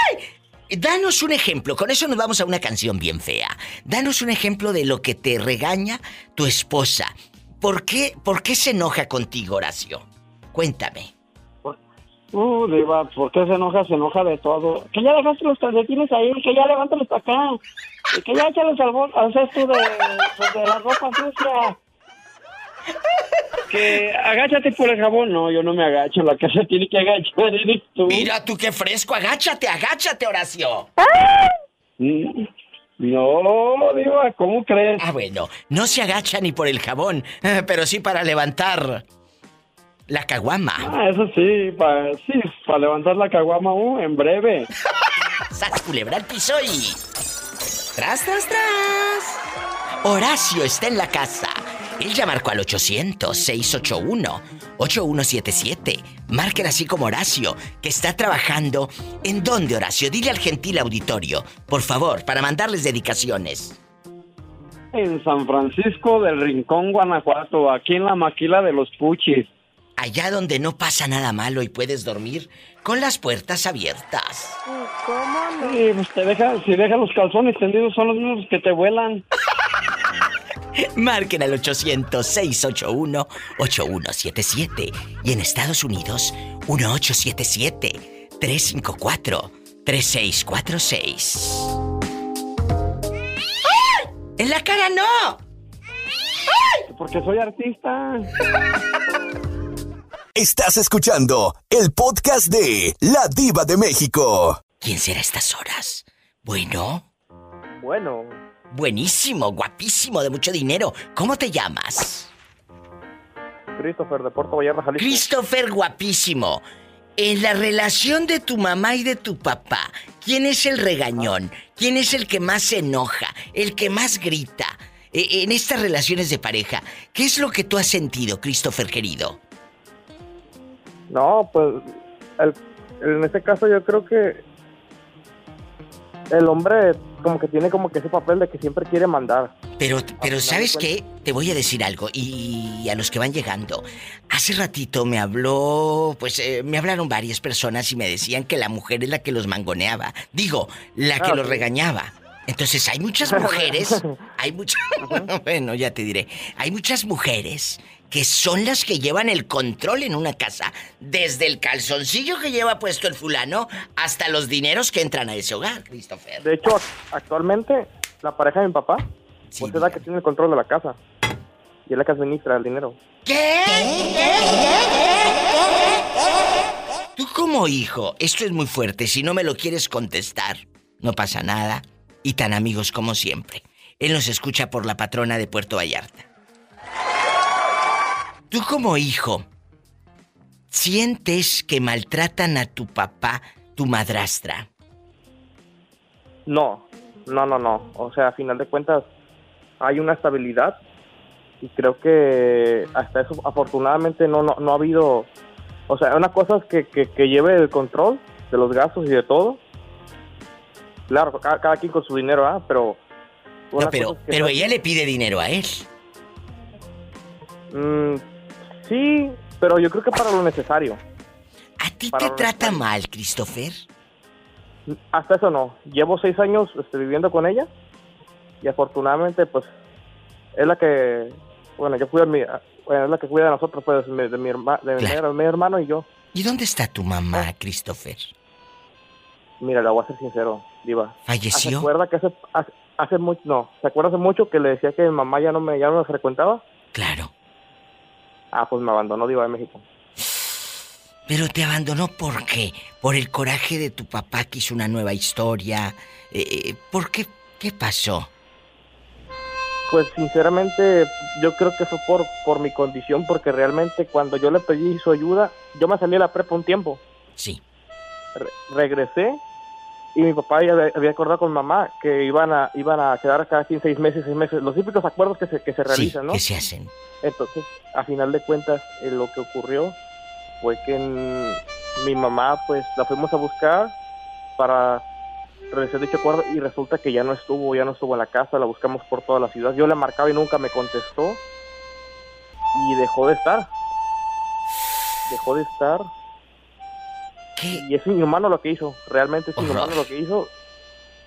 ¡Ay! Danos un ejemplo, con eso nos vamos a una canción bien fea. Danos un ejemplo de lo que te regaña tu esposa. ¿Por qué, por qué se enoja contigo, Horacio? Cuéntame. Uh, diva, ¿por qué se enoja? Se enoja de todo. Que ya dejaste los calcetines ahí, que ya levántalos para acá. Y que ya échalos al, al cesto de, pues, de la ropa sucia. Que agáchate por el jabón. No, yo no me agacho, la casa tiene que agachar, eres tú. Mira tú qué fresco, agáchate, agáchate, Horacio. Mm, No, diva, ¿cómo crees? Ah, bueno, no se agacha ni por el jabón, eh, pero sí para levantar la caguama. Ah, eso sí, para sí, para levantar la caguama uh, en breve. [LAUGHS] ¡Sas culebra al piso y... ¡Tras, tras, tras! Horacio está en la casa. Él ya marcó al 800-681-8177. Marquen así como Horacio, que está trabajando. ¿En dónde, Horacio? Dile al gentil auditorio, por favor, para mandarles dedicaciones. En San Francisco del Rincón, Guanajuato, aquí en la maquila de los Puchis. Allá donde no pasa nada malo y puedes dormir con las puertas abiertas. ¿Cómo no? Sí, pues te deja, si deja los calzones tendidos son los mismos que te vuelan. [LAUGHS] Marquen al 800-681-8177 y en Estados Unidos 1877-354-3646. ¡Ay! ¡En la cara no! Porque soy artista. [LAUGHS] Estás escuchando el podcast de La Diva de México. ¿Quién será a estas horas? Bueno, Bueno, buenísimo, guapísimo, de mucho dinero. ¿Cómo te llamas? Christopher de Puerto Vallarta, Jalisco. Christopher, guapísimo. En la relación de tu mamá y de tu papá, ¿quién es el regañón? ¿Quién es el que más se enoja? ¿El que más grita? E- En estas relaciones de pareja, ¿qué es lo que tú has sentido, Christopher querido? No, pues el- en este caso yo creo que el hombre como que tiene como que ese papel de que siempre quiere mandar. Pero, pero ¿sabes qué? Te voy a decir algo y a los que van llegando. Hace ratito me habló, pues eh, me hablaron varias personas y me decían que la mujer es la que los mangoneaba. Digo, la que Ah, los regañaba. Entonces hay muchas [LAUGHS] mujeres, hay muchas, [LAUGHS] bueno, ya te diré, hay muchas mujeres que son las que llevan el control en una casa, desde el calzoncillo que lleva puesto el fulano hasta los dineros que entran a ese hogar, Christopher. De hecho, actualmente la pareja de mi papá pues es la que tiene el control de la casa y es la que administra el dinero. ¿Qué? Tú como hijo, esto es muy fuerte, si no me lo quieres contestar, no pasa nada, y tan amigos como siempre. Él nos escucha por la patrona de Puerto Vallarta. Tú como hijo, ¿sientes que maltratan a tu papá, tu madrastra? No, no, no, no. O sea, a final de cuentas hay una estabilidad y creo que hasta eso afortunadamente no, no, no ha habido... O sea, una cosa es que, que, que lleve el control de los gastos y de todo. Claro, cada, cada quien con su dinero, ¿ah? Pero... No, pero, cosa es que pero no- ella le pide dinero a él. Mm, sí, pero yo creo que para lo necesario. ¿A ti Para te trata mal, Christopher? Hasta eso no. Llevo seis años este, viviendo con ella y afortunadamente pues es la que, bueno, yo a mi, bueno, es la que cuida de nosotros, pues, de, de mi, herma- de mi Claro. hermano y yo. ¿Y dónde está tu mamá, Ah. Christopher? Mira, le voy a ser sincero, Diva. ¿Falleció? ¿Se acuerda que hace, hace, hace mucho, no, ¿se acuerda hace mucho que le decía que mi mamá ya no me, ya no me frecuentaba? Claro. Ah, pues me abandonó Diva de México. Pero te abandonó ¿por qué? ¿Por el coraje de tu papá que hizo una nueva historia? Eh, eh, ¿Por qué? ¿Qué pasó? Pues sinceramente yo creo que fue por, por mi condición, porque realmente cuando yo le pedí su ayuda, yo me salí a la prepa un tiempo. Sí. Re- regresé y mi papá ya había- acordado con mamá que iban a iban a quedar cada 15, seis meses, seis meses, los típicos acuerdos que se, que se realizan, sí, ¿no? que se hacen. Entonces, a final de cuentas, eh, lo que ocurrió fue que mm, mi mamá, pues, la fuimos a buscar para realizar dicho acuerdo y resulta que ya no estuvo, ya no estuvo en la casa, la buscamos por toda la ciudad. Yo le marcaba y nunca me contestó y dejó de estar. Dejó de estar. Y es inhumano lo que hizo, realmente es inhumano lo que hizo.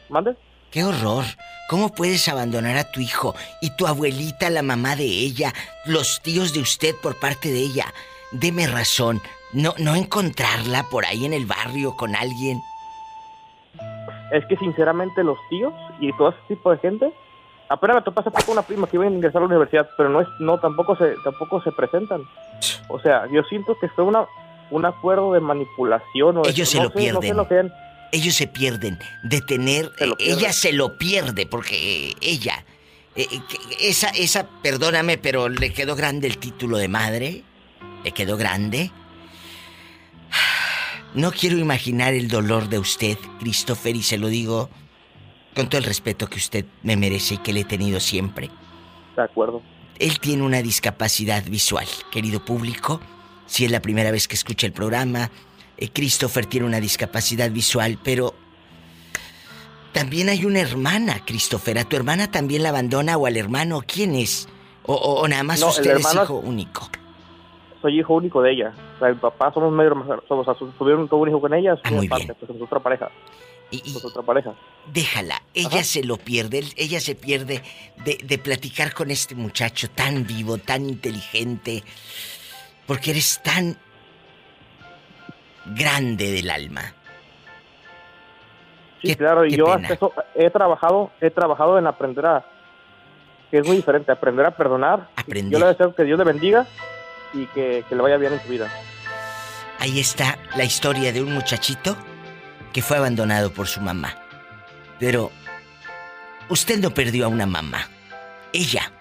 ¿Mande? ¡Qué horror! ¿Cómo puedes abandonar a tu hijo y tu abuelita, la mamá de ella, los tíos de usted por parte de ella? Deme razón. No, no encontrarla por ahí en el barrio con alguien. Es que sinceramente los tíos y todo ese tipo de gente, apenas me topé hace poco una prima que iba a ingresar a la universidad, pero no es, no tampoco se, tampoco se presentan. O sea, yo siento que fue una, un acuerdo de manipulación o de- Ellos se no lo sé, no sé pierden. lo que han- Ellos se pierden de tener. eh, pierden. ella se lo pierde porque eh, ella. eh, eh, esa, esa, perdóname, pero le quedó grande el título de madre. Le quedó grande. No quiero imaginar el dolor de usted, Christopher, y se lo digo con todo el respeto que usted me merece y que le he tenido siempre. De acuerdo. Él tiene una discapacidad visual, querido público. Si es la primera vez que escucha el programa, eh, Christopher tiene una discapacidad visual, pero también hay una hermana, Christopher. ¿A tu hermana también la abandona o al hermano? ¿Quién es? ¿O, o- o nada más No, usted es hijo único? Soy hijo único de ella. O sea, mi papá somos medio hermanos, somos, tuvieron todo un hijo con ella, Ah, muy aparte, bien. pues somos otra pareja. Somos otra pareja. Déjala, ella se lo pierde, ella se pierde de, de platicar con este muchacho tan vivo, tan inteligente, porque eres tan grande del alma. Sí, claro, y yo pena. hasta eso he trabajado, he trabajado en aprender a, que es muy diferente, aprender a perdonar. Aprender. Yo le deseo que Dios le bendiga y que, que le vaya bien en su vida. Ahí está la historia de un muchachito que fue abandonado por su mamá. Pero usted no perdió a una mamá. Ella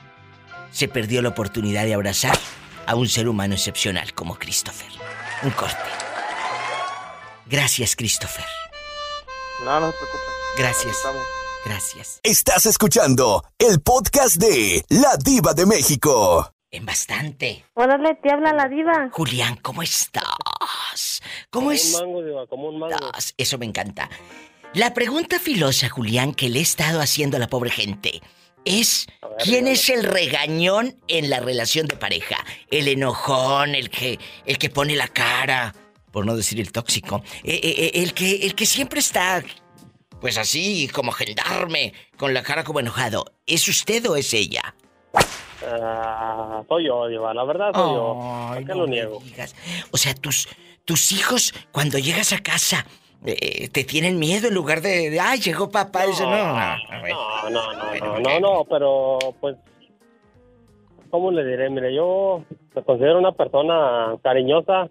se perdió la oportunidad de abrazar a un ser humano excepcional como Christopher. Un corte. Gracias, Christopher. No, no se preocupe. Gracias. Gracias. Estás escuchando el podcast de La Diva de México. En bastante. Órale, te habla la diva. Julián, ¿cómo estás? ¿Cómo Como es? un mango, Diva, como un mango. estás? Eso me encanta. La pregunta filosa, Julián, que le he estado haciendo a la pobre gente es ¿quién es el regañón en la relación de pareja? El enojón, el que el que pone la cara, por no decir el tóxico, eh, eh, eh, el que el que siempre está pues así como gendarme, con la cara como enojado. ¿Es usted o es ella? Ah, soy yo, Diva, la verdad soy yo. Ay, ¿Por qué no lo niego? O sea, tus, tus hijos, cuando llegas a casa, eh, te tienen miedo en lugar de, de, ay, llegó papá. Dice, no, no, a ver. No, no, no, no, no, no, pero pues, ¿cómo le diré? Mire, yo me considero una persona cariñosa.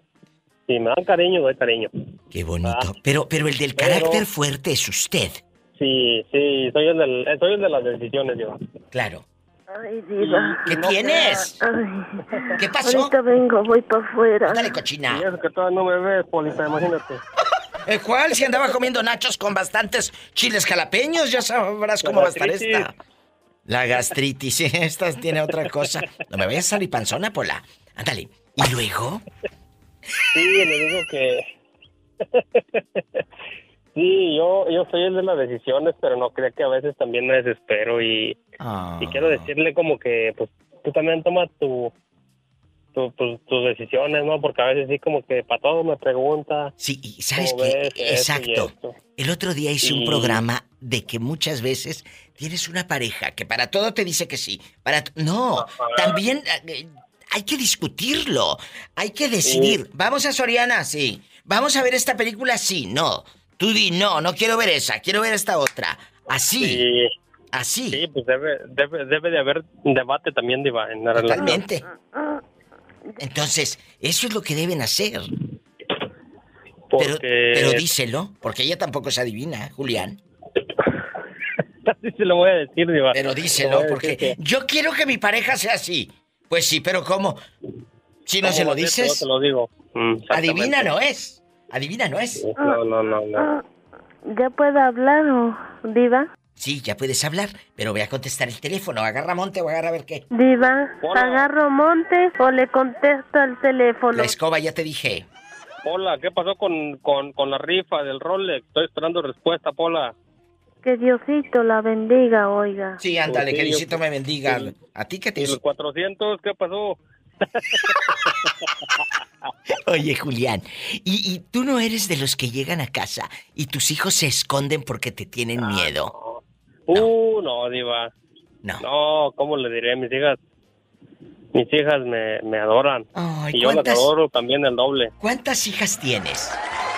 Si me dan cariño, doy cariño. Qué bonito. Pero, pero el del Pero- carácter fuerte es usted. Sí, sí, soy el, del, soy el de las decisiones, Diva. Claro. Ay, diva. ¿Qué tienes? Ay, ¿Qué pasó? ahorita vengo, voy para afuera. Dale, cochina. Y eso que todavía no me ves, Polita, imagínate. [LAUGHS] ¿El cuál? Si andaba comiendo nachos con bastantes chiles jalapeños, ya sabrás cómo va a estar esta. La gastritis, esta tiene otra cosa. No me vayas a salir panzona, Pola. Ándale. ¿Y luego? Sí, le digo que... [LAUGHS] sí, yo, yo soy el de las decisiones, pero no creo que a veces también me desespero y, Ah. y quiero decirle como que, pues, tú también tomas tu, tu- tus- tus decisiones, ¿no? Porque a veces sí como que para todo me pregunta. Sí, y ¿sabes y Exacto. esto? El otro día hice un Y- programa de que muchas veces tienes una pareja que para todo te dice que sí. Para no, también eh, hay que discutirlo. Hay que decidir. ¿Vamos a Soriana? Sí. ¿Vamos a ver esta película? Sí. No. Tú di, no, no quiero ver esa, quiero ver esta otra. Así. Sí. Así. Sí, pues debe, debe, debe de haber debate también, Diva, en la relación. Entonces, eso es lo que deben hacer. Pero, Porque- pero díselo, porque ella tampoco se adivina, Julián. [LAUGHS] Así se lo voy a decir, Diva. Pero díselo, porque que- yo quiero que mi pareja sea así. Pues sí, pero ¿cómo? Si no ¿Cómo se lo dices, Te lo digo. Mm, adivina no es. Adivina no es. No, no, no, no. ¿Ya puedo hablar o diva? Sí, ya puedes hablar, pero voy a contestar el teléfono. Agarra monte o agarra a ver qué. Diva, ¿agarro monte o le contesto al teléfono? La escoba ya te dije. Hola, ¿qué pasó con, con, con la rifa del Rolex? Estoy esperando respuesta, Pola. Que Diosito la bendiga, oiga. Sí, ándale, Sí, que yo- Diosito me bendiga. ¿A ti qué te ¿Y los 400 qué pasó? [LAUGHS] Oye, Julián, ¿y, y tú no eres de los que llegan a casa y tus hijos se esconden porque te tienen miedo? Uh, no, Diva. No. No, ¿cómo le diré? Mis hijas, mis hijas me, me adoran. Ay, y yo las ¿cuántas- adoro también el doble. ¿Cuántas hijas tienes?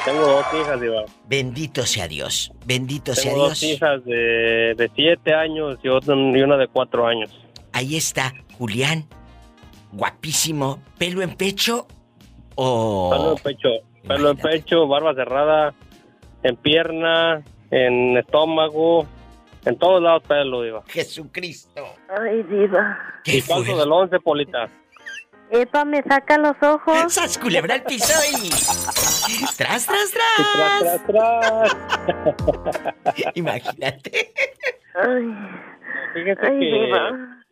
Tengo dos hijas, Diva. Bendito sea Dios, bendito sea Tengo dos Dios. hijas de, de siete años y, otra- y una de cuatro años. Ahí está, Julián, guapísimo, pelo en pecho o... Pelo en pecho, pelo en pecho, barba cerrada, en pierna, en estómago, en todos lados pelo, Diva. Jesucristo. Ay, diva. Y calzo del once, Polita. Epa, me saca los ojos. ¡Sas, culebra al piso y... ¡Tras, tras, tras! tras, tras! [LAUGHS] Imagínate. Ay, Fíjese ay, que diva.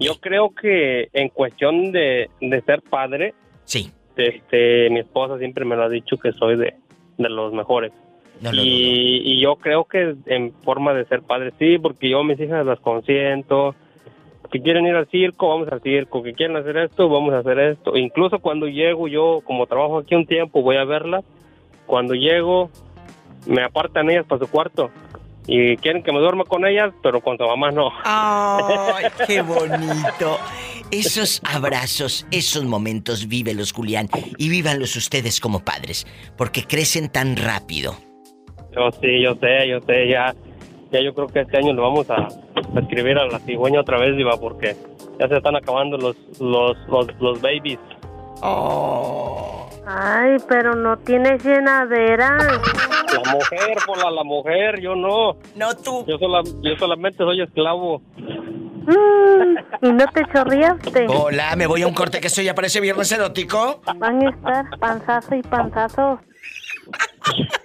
yo creo que en cuestión de, de ser padre, sí. este, mi esposa siempre me lo ha dicho que soy de, de los mejores. No lo y, y yo creo que en forma de ser padre, sí, porque yo a mis hijas las consiento. Que quieren ir al circo, vamos al circo. Que quieren hacer esto, vamos a hacer esto. Incluso cuando llego, yo como trabajo aquí un tiempo, voy a verlas. Cuando llego, me apartan ellas para su cuarto. Y quieren que me duerma con ellas, pero con su mamá no. ¡Ay, [LAUGHS] qué bonito! Esos abrazos, esos momentos, vívelos, Julián, y vívanlos ustedes como padres, porque crecen tan rápido. Yo sí, yo sé, yo sé, ya, ya yo creo que este año lo vamos a, a escribir a la cigüeña otra vez, Diva, porque ya se están acabando los, los, los, los babies. Ay, pero no tienes llenadera. La mujer, por la, la mujer, yo no. No tú. Yo, sola, yo solamente soy esclavo. Mm, ¿Y no te chorreaste? Hola, me voy a un corte que estoy ya parece viernes erótico. Van a estar panzazo y panzazo. [LAUGHS]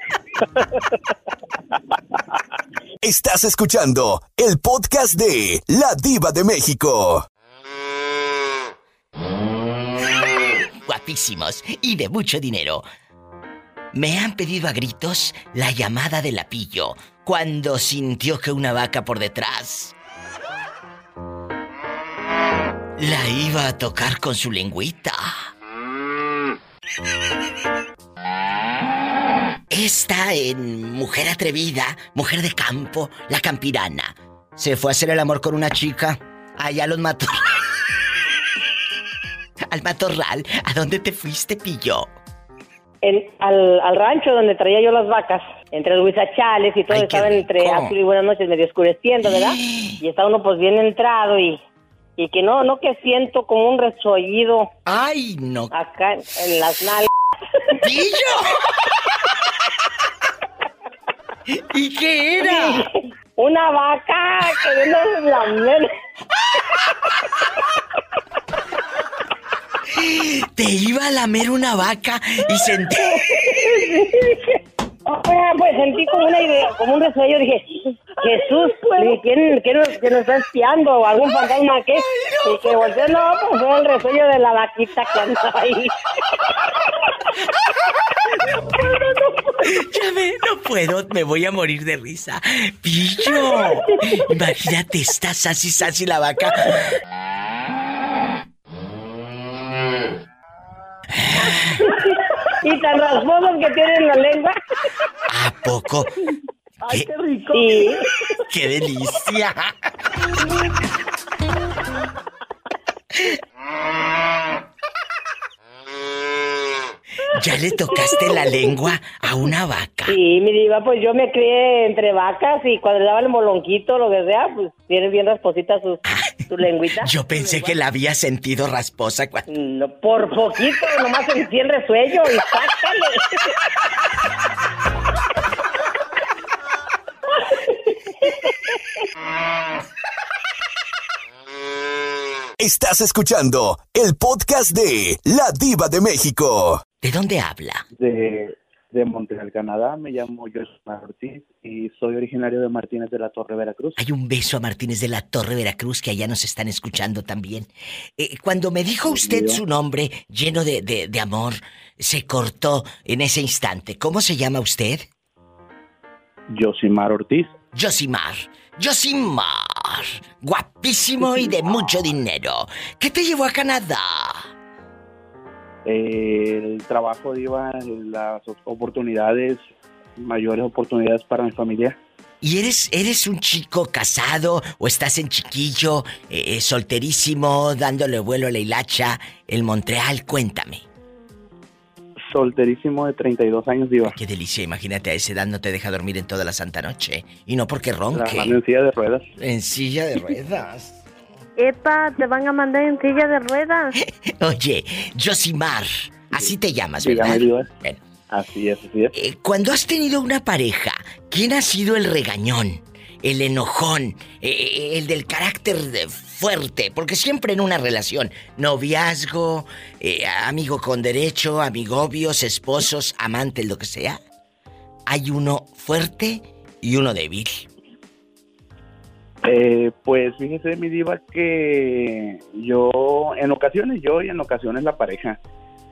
Estás escuchando el podcast de La Diva de México. Guapísimos y de mucho dinero. Me han pedido a gritos la llamada del lapillo cuando sintió que una vaca por detrás la iba a tocar con su lengüita. Esta en Mujer Atrevida, Mujer de Campo, la campirana, se fue a hacer el amor con una chica. Allá los mató. [LAUGHS] Al matorral, ¿a dónde te fuiste, pillo? En- al, al rancho donde traía yo las vacas, entre los huizachales y todo, Ay, entre azul y buenas noches, medio oscureciendo, ¿verdad? [GASPS] Y está uno pues bien entrado y, y que no, no que siento como un resollido. Ay, no. Acá en las nalgas. [LAUGHS] ¡Pillo! ¿Y qué era? Una vaca queriendo lamer. Te iba a lamer una vaca y sentí. Pues sentí como una idea, como un resuello, dije, Jesús, [LAUGHS] ¿quién, quién nos, quién nos está espiando? ¿O algún fantasma qué? Y que volteé, no, pues fue el resuello de la vaquita que andaba ahí. [LAUGHS] Ya ve, no puedo, me voy a morir de risa. Pillo. Imagínate, está sasi sasi la vaca. [LAUGHS] Y tan rasposos que tienen la lengua. ¿A poco? ¡Ay, qué, rico! Sí. ¡Qué delicia! ¿Ya le tocaste la lengua a una vaca? Sí, mi diva, pues yo me crié entre vacas y cuando le daba el molonquito, lo que sea, pues tiene bien rasposita su, ah, su lengüita. Yo pensé que la había sentido rasposa cuando... No, por poquito, nomás sentí el resuello y sácale. [LAUGHS] Estás escuchando el podcast de La Diva de México. ¿De dónde habla? de, de Montreal, Canadá. Me llamo Joshua Ortiz y soy originario de Martínez de la Torre, Veracruz. Hay un beso a Martínez de la Torre Veracruz que allá nos están escuchando también. Eh, cuando me dijo usted su nombre lleno de, de- de amor, se cortó en ese instante. ¿Cómo se llama usted? Josimar Ortiz. Josimar. Josimar. Guapísimo y de mucho dinero. ¿Qué te llevó a Canadá? El trabajo iba las oportunidades, mayores oportunidades para mi familia. ¿Y eres, eres un chico casado o estás en chiquillo, eh, eh, solterísimo, dándole vuelo a la hilacha en Montreal? Cuéntame. Solterísimo de 32 años, Diva. Qué delicia, imagínate, a esa edad no te deja dormir en toda la santa noche. Y no porque ronque. Trabajando en silla de ruedas. En silla de ruedas. [LAUGHS] Epa, te van a mandar en silla de ruedas. [LAUGHS] Oye, Josimar, así te llamas, ¿verdad? Dígame, Diva. Bueno. Así es, así es. Eh, cuando has tenido una pareja, ¿quién ha sido el regañón? El enojón, eh, el del carácter fuerte, porque siempre en una relación, noviazgo, eh, amigo con derecho, amigobios, esposos, amantes, lo que sea, hay uno fuerte y uno débil. Eh, pues fíjese, mi diva, que yo, en ocasiones yo y en ocasiones la pareja.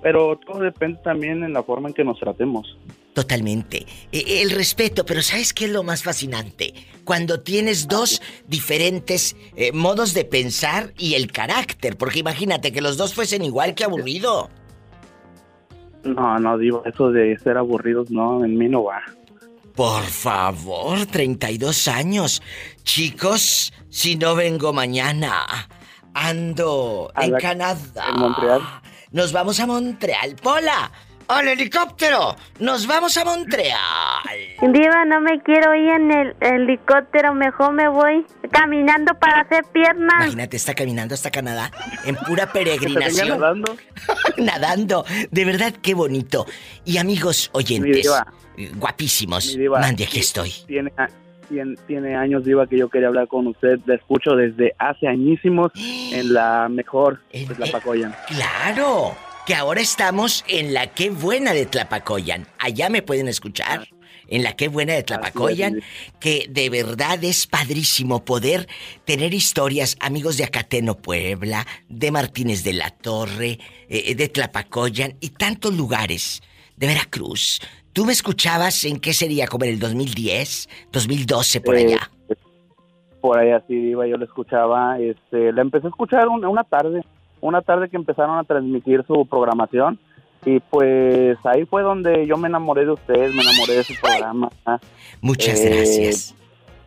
Pero todo depende también en la forma en que nos tratemos. Totalmente. Eh, El respeto, pero ¿sabes qué es lo más fascinante? Cuando tienes dos diferentes eh, modos de pensar y el carácter, porque imagínate que los dos fuesen igual que aburrido. No, no, digo, eso de ser aburridos, no, en mí no va. Por favor, 32 años. Chicos, si no vengo mañana, ando en Canadá. En Montreal. Nos vamos a Montreal. Pola, al helicóptero. Nos vamos a Montreal. Diva, no me quiero ir en el helicóptero, mejor me voy caminando para hacer piernas. Imagínate, está caminando hasta Canadá en pura peregrinación. nadando. [LAUGHS] Nadando. De verdad, qué bonito. Y amigos Mi oyentes, diva. guapísimos, diva. mande, aquí estoy. Tiene, tiene, tiene años, Diva, que yo quería hablar con usted. La escucho desde hace añísimos en la mejor, pues la Pacoyan. Claro, que ahora estamos en la qué buena de Tlapacoyan. Allá me pueden escuchar. En la qué buena de Tlapacoyan, que de verdad es padrísimo poder tener historias, amigos de Acateno, Puebla, de Martínez de la Torre, eh, de Tlapacoyan y tantos lugares, de Veracruz. ¿Tú me escuchabas en qué sería como en el 2010, 2012 por Eh, allá? Por ahí así, Diva, yo la escuchaba. Este, la empecé a escuchar una, una tarde. Una tarde que empezaron a transmitir su programación. Y pues ahí fue donde yo me enamoré de usted, me enamoré de su programa. Muchas Eh, gracias.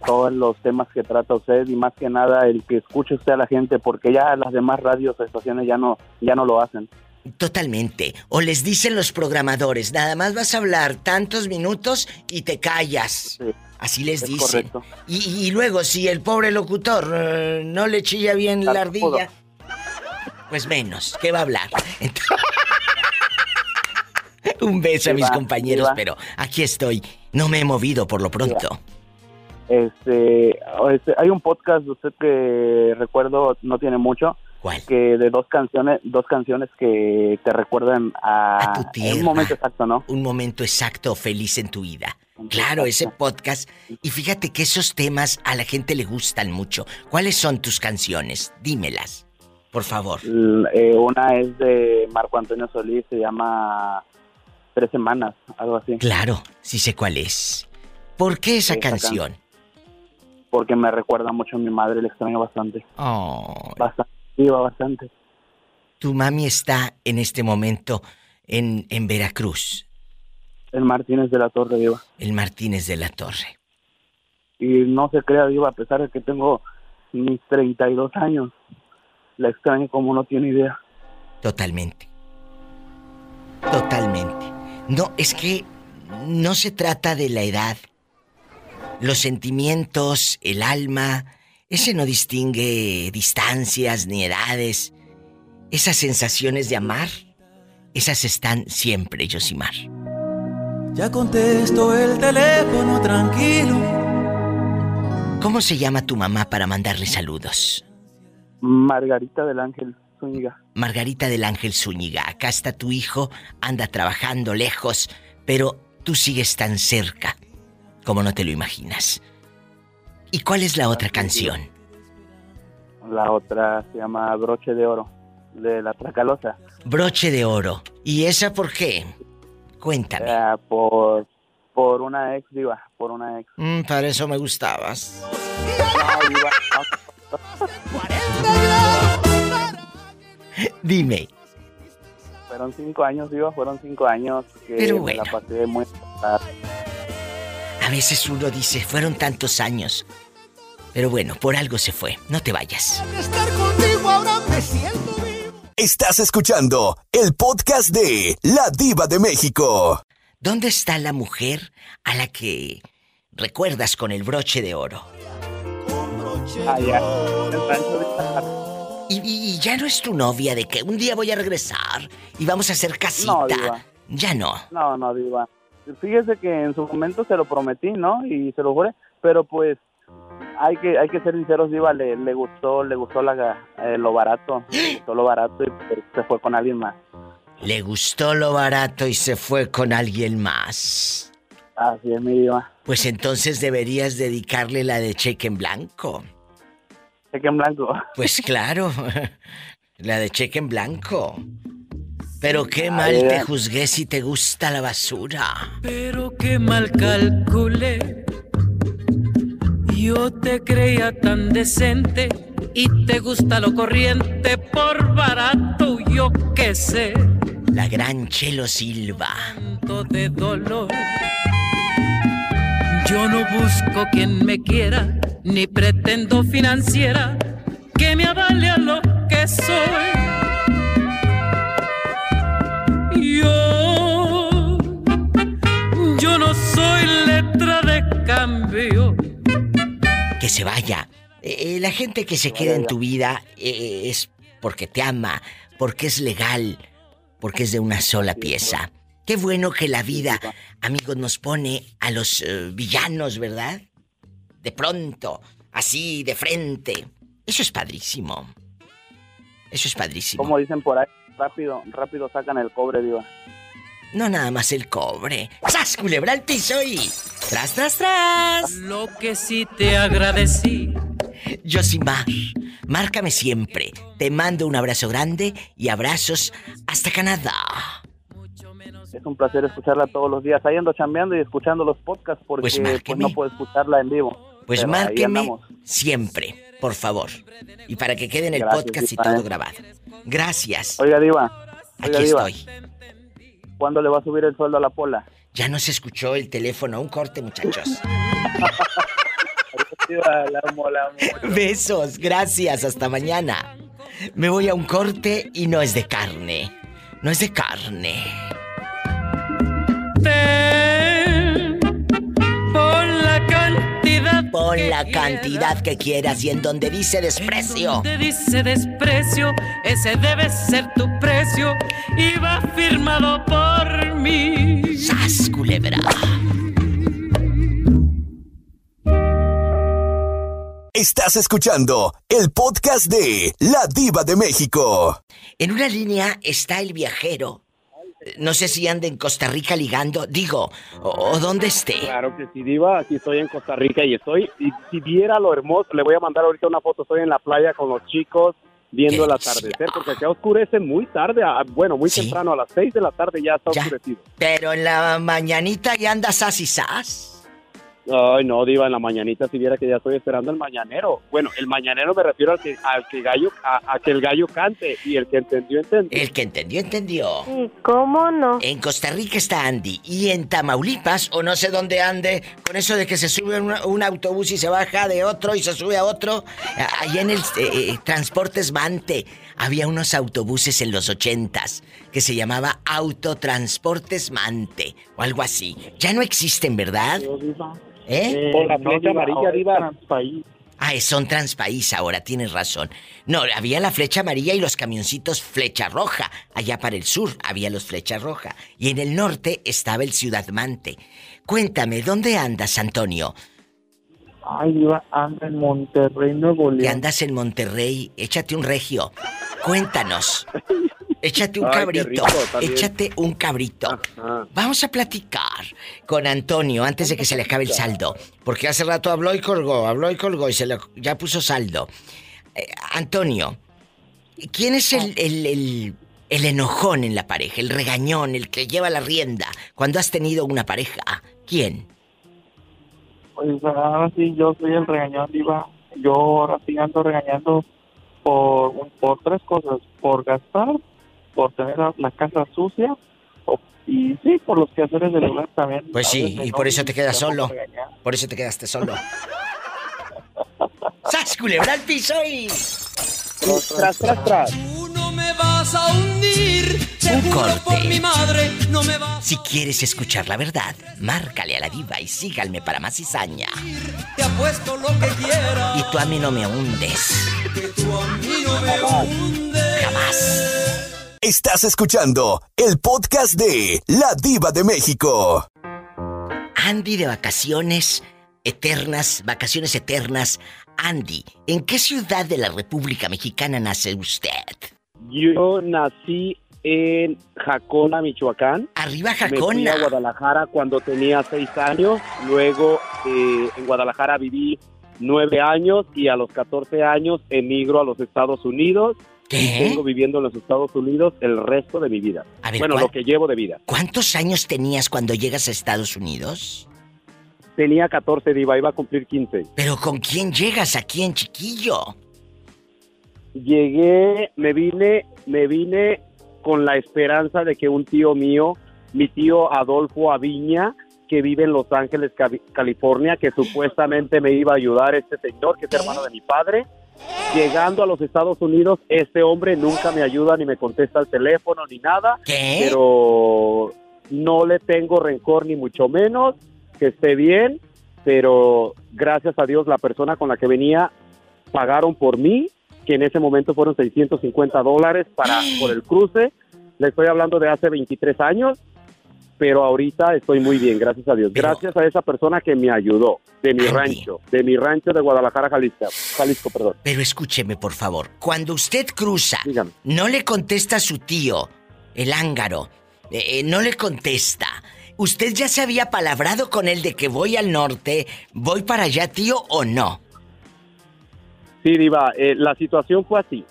Todos los temas que trata usted y más que nada el que escuche usted a la gente, porque ya las demás radios o estaciones ya no, ya no lo hacen. Totalmente. O les dicen los programadores, nada más vas a hablar tantos minutos y te callas. Así les es dicen. correcto. Y, y luego, si el pobre locutor eh, no le chilla bien la ardilla, pues menos, ¿qué va a hablar? [LAUGHS] Un beso a mis compañeros, pero aquí estoy. No me he movido por lo pronto. Este, este, hay un podcast de usted que recuerdo no tiene mucho. ¿Cuál? Que de dos canciones, dos canciones que te recuerdan a, tu tierra. un momento exacto, ¿no? Un momento exacto feliz en tu vida. Claro, ese podcast. Y fíjate que esos temas a la gente le gustan mucho. ¿Cuáles son tus canciones? Dímelas, por favor. Eh, una es de Marco Antonio Solís, se llama Tres Semanas, algo así. Claro, sí sé cuál es. ¿Por qué esa canción? Porque me recuerda mucho a mi madre, le extraño bastante. Oh, Bastante, iba bastante. tu mami está en este momento en, en Veracruz, El Martínez de la Torre, Diva. el Martínez de la Torre. Y no se crea, Diva, a pesar de que tengo mis 32 años, la extraño como no tiene idea. Totalmente. Totalmente. No, es que no se trata de la edad. Los sentimientos, el alma, ese no distingue distancias ni edades. Esas sensaciones de amar, esas están siempre, Yosimar. Ya contesto el teléfono tranquilo. ¿Cómo se llama tu mamá para mandarle saludos? Margarita del Ángel Zúñiga. Margarita del Ángel Zúñiga, acá está tu hijo, anda trabajando lejos, pero tú sigues tan cerca, como no te lo imaginas. ¿Y cuál es la otra canción? La otra se llama Broche de Oro, de la Tracalosa. Broche de oro. ¿Y esa por qué? Cuéntame. Eh, por, por una ex, diva, por una ex. Mm, para eso me gustabas. No, diva, [LAUGHS] Dime. Fueron cinco años, diva, fueron cinco años que Pero me bueno. la pasé muy... A veces uno dice, fueron tantos años. Pero bueno, por algo se fue. No te vayas. Estás escuchando el podcast de La Diva de México. ¿Dónde está la mujer a la que recuerdas con el broche de oro? Allá, Zacatecas. Y, y- y ya no es tu novia de que un día voy a regresar y vamos a hacer casita. No, diva. ya no. No, no, diva. Fíjese que en su momento se lo prometí, ¿no? Y se lo juré, pero pues hay que hay que ser sinceros, diva, le, le gustó, le gustó la, eh, lo barato, [GASPS] le gustó lo barato y pues, se fue con alguien más. Le gustó lo barato y se fue con alguien más. Así es, mi diva. Pues entonces deberías dedicarle la de cheque en blanco. Cheque en blanco. Pues claro, [LAUGHS] la de cheque en blanco. Pero qué Ay, mal te juzgué si te gusta la basura. Pero qué mal calculé. Yo te creía tan decente y te gusta lo corriente por barato, yo qué sé. La gran Chelo Silva. Tanto de dolor. Yo no busco quien me quiera, ni pretendo financiera que me avale a lo que soy. Yo, yo no soy letra de cambio. Que se vaya. Eh, eh, la gente que se queda en tu vida eh, es porque te ama, porque es legal, porque es de una sola pieza. Qué bueno que la vida, amigos, nos pone a los eh, villanos, ¿verdad? De pronto, así, de frente. Eso es padrísimo. Eso es padrísimo. Como dicen por ahí, rápido, rápido sacan el cobre, diva. No nada más el cobre. ¡Sas, culebra al piso y... ¡Tras, tras, tras! Lo que sí te agradecí. Yosimar, márcame siempre. Te mando un abrazo grande y abrazos hasta Canadá. Es un placer escucharla todos los días. Ahí ando chambeando y escuchando los podcasts porque Pues pues, no puedo escucharla en vivo. Pues márqueme siempre, por favor. Y para que quede en el Gracias, podcast y todo ¿eh? grabado. Gracias. Oiga, Diva. Oiga, Aquí Diva. estoy. ¿Cuándo le va a subir el sueldo a la pola? Ya no se escuchó el teléfono. Un corte, muchachos. [LAUGHS] Diva, la amo, la amo. Besos, gracias, hasta mañana. Me voy a un corte y no es de carne. No es de carne. Que la cantidad que quieras y en donde dice desprecio. Te dice desprecio, ese debe ser tu precio y va firmado por mí. ¡Sas, culebra! Estás escuchando el podcast de La Diva de México. En una línea está el viajero. No sé si anda en Costa Rica ligando, digo, o, o dónde esté. Claro que sí, Diva. Aquí estoy en Costa Rica y estoy. Y si viera lo hermoso, le voy a mandar ahorita una foto. Estoy en la playa con los chicos viendo el atardecer, porque acá oscurece muy tarde. a- bueno, muy temprano, a las 6 de la tarde ya está oscurecido. Pero en la mañanita ya andas sas y sas. Ay, no, Diva, en la mañanita si viera que ya estoy esperando el mañanero. Bueno, el mañanero me refiero al que, al que, gallo, a, a que el gallo cante y el que entendió, entendió. El que entendió, entendió. ¿Y cómo no? En Costa Rica está Andy y en Tamaulipas, o no sé dónde ande, con eso de que se sube un, un autobús y se baja de otro y se sube a otro, allá en el eh, eh, Transportes Mante había unos autobuses en los ochentas que se llamaba Autotransportes Mante o algo así. Ya no existen, ¿verdad? ¿Eh? Con la flecha amarilla, Diva. Ah, son transpaís ahora, tienes razón. No, había la flecha amarilla y los camioncitos flecha roja. Allá para el sur había los flecha roja. Y en el norte estaba el Ciudad Mante. Cuéntame, ¿dónde andas, Antonio? Ay, iba, anda en Monterrey, Nuevo León. andas en Monterrey, échate un regio. Cuéntanos. [LAUGHS] Échate un Ay, cabrito. rico, échate un cabrito. Vamos a platicar con Antonio antes de que se le acabe el saldo. Porque hace rato habló y colgó, habló y colgó y se le, ya puso saldo. Eh, Antonio, ¿quién es el, el, el- el enojón en la pareja? El regañón, el que lleva la rienda cuando has tenido una pareja. ¿Quién? Pues ahora sí, yo soy el regañón, Diva. Yo ahora sí ando regañando por, por tres cosas. Por gastar, por tener la, casa sucia o- y sí, por los quehaceres del hogar también. Pues sí, y no, por eso te quedas solo. regañar. Por eso te quedaste solo. [LAUGHS] ¡Sas, culebra al piso y... Tras, tras, tras. No me vas a hundir. Un por mi madre, no me vas Si quieres escuchar la verdad, márcale a la diva y síganme para más cizaña. te apuesto lo que quieras. Y tú a mí no me hundes. Que tú a mí no me hundes. Jamás. Estás escuchando el podcast de La Diva de México. Andy de vacaciones eternas, vacaciones eternas. Andy, ¿en qué ciudad de la República Mexicana nace usted? Yo nací en Jacona, Michoacán. Arriba Me fui a Jacona. Guadalajara cuando tenía seis años. Luego eh, en Guadalajara viví nueve años y a los 14 años emigro a los Estados Unidos. Y tengo viviendo en los Estados Unidos el resto de mi vida. A ver, bueno, ¿cuál- lo que llevo de vida. ¿Cuántos años tenías cuando llegas a Estados Unidos? Tenía 14, Diva, iba a cumplir 15. ¿Pero con quién llegas aquí en Chiquillo? Llegué, me vine, me vine con la esperanza de que un tío mío, mi tío Adolfo Aviña, que vive en Los Ángeles, Cali- California, que supuestamente me iba a ayudar este señor, que es hermano de mi padre. Llegando a los Estados Unidos, este hombre nunca me ayuda ni me contesta el teléfono ni nada. Pero no le tengo rencor ni mucho menos, que esté bien, pero gracias a Dios la persona con la que venía pagaron por mí, que en ese momento fueron 650 dólares para [GASPS] por el cruce. Le estoy hablando de hace 23 años, pero ahorita estoy muy bien, gracias a Dios. Gracias a esa persona que me ayudó, de mi rancho, de mi rancho de Guadalajara, Jalisco, Jalisco, perdón. Pero escúcheme, por favor. Cuando usted cruza, no le contesta a su tío, el ángaro. eh, eh, no le contesta. ¿Usted ya se había palabrado con él de que voy al norte, voy para allá, tío, o no? Sí, Diva, eh, la situación fue así.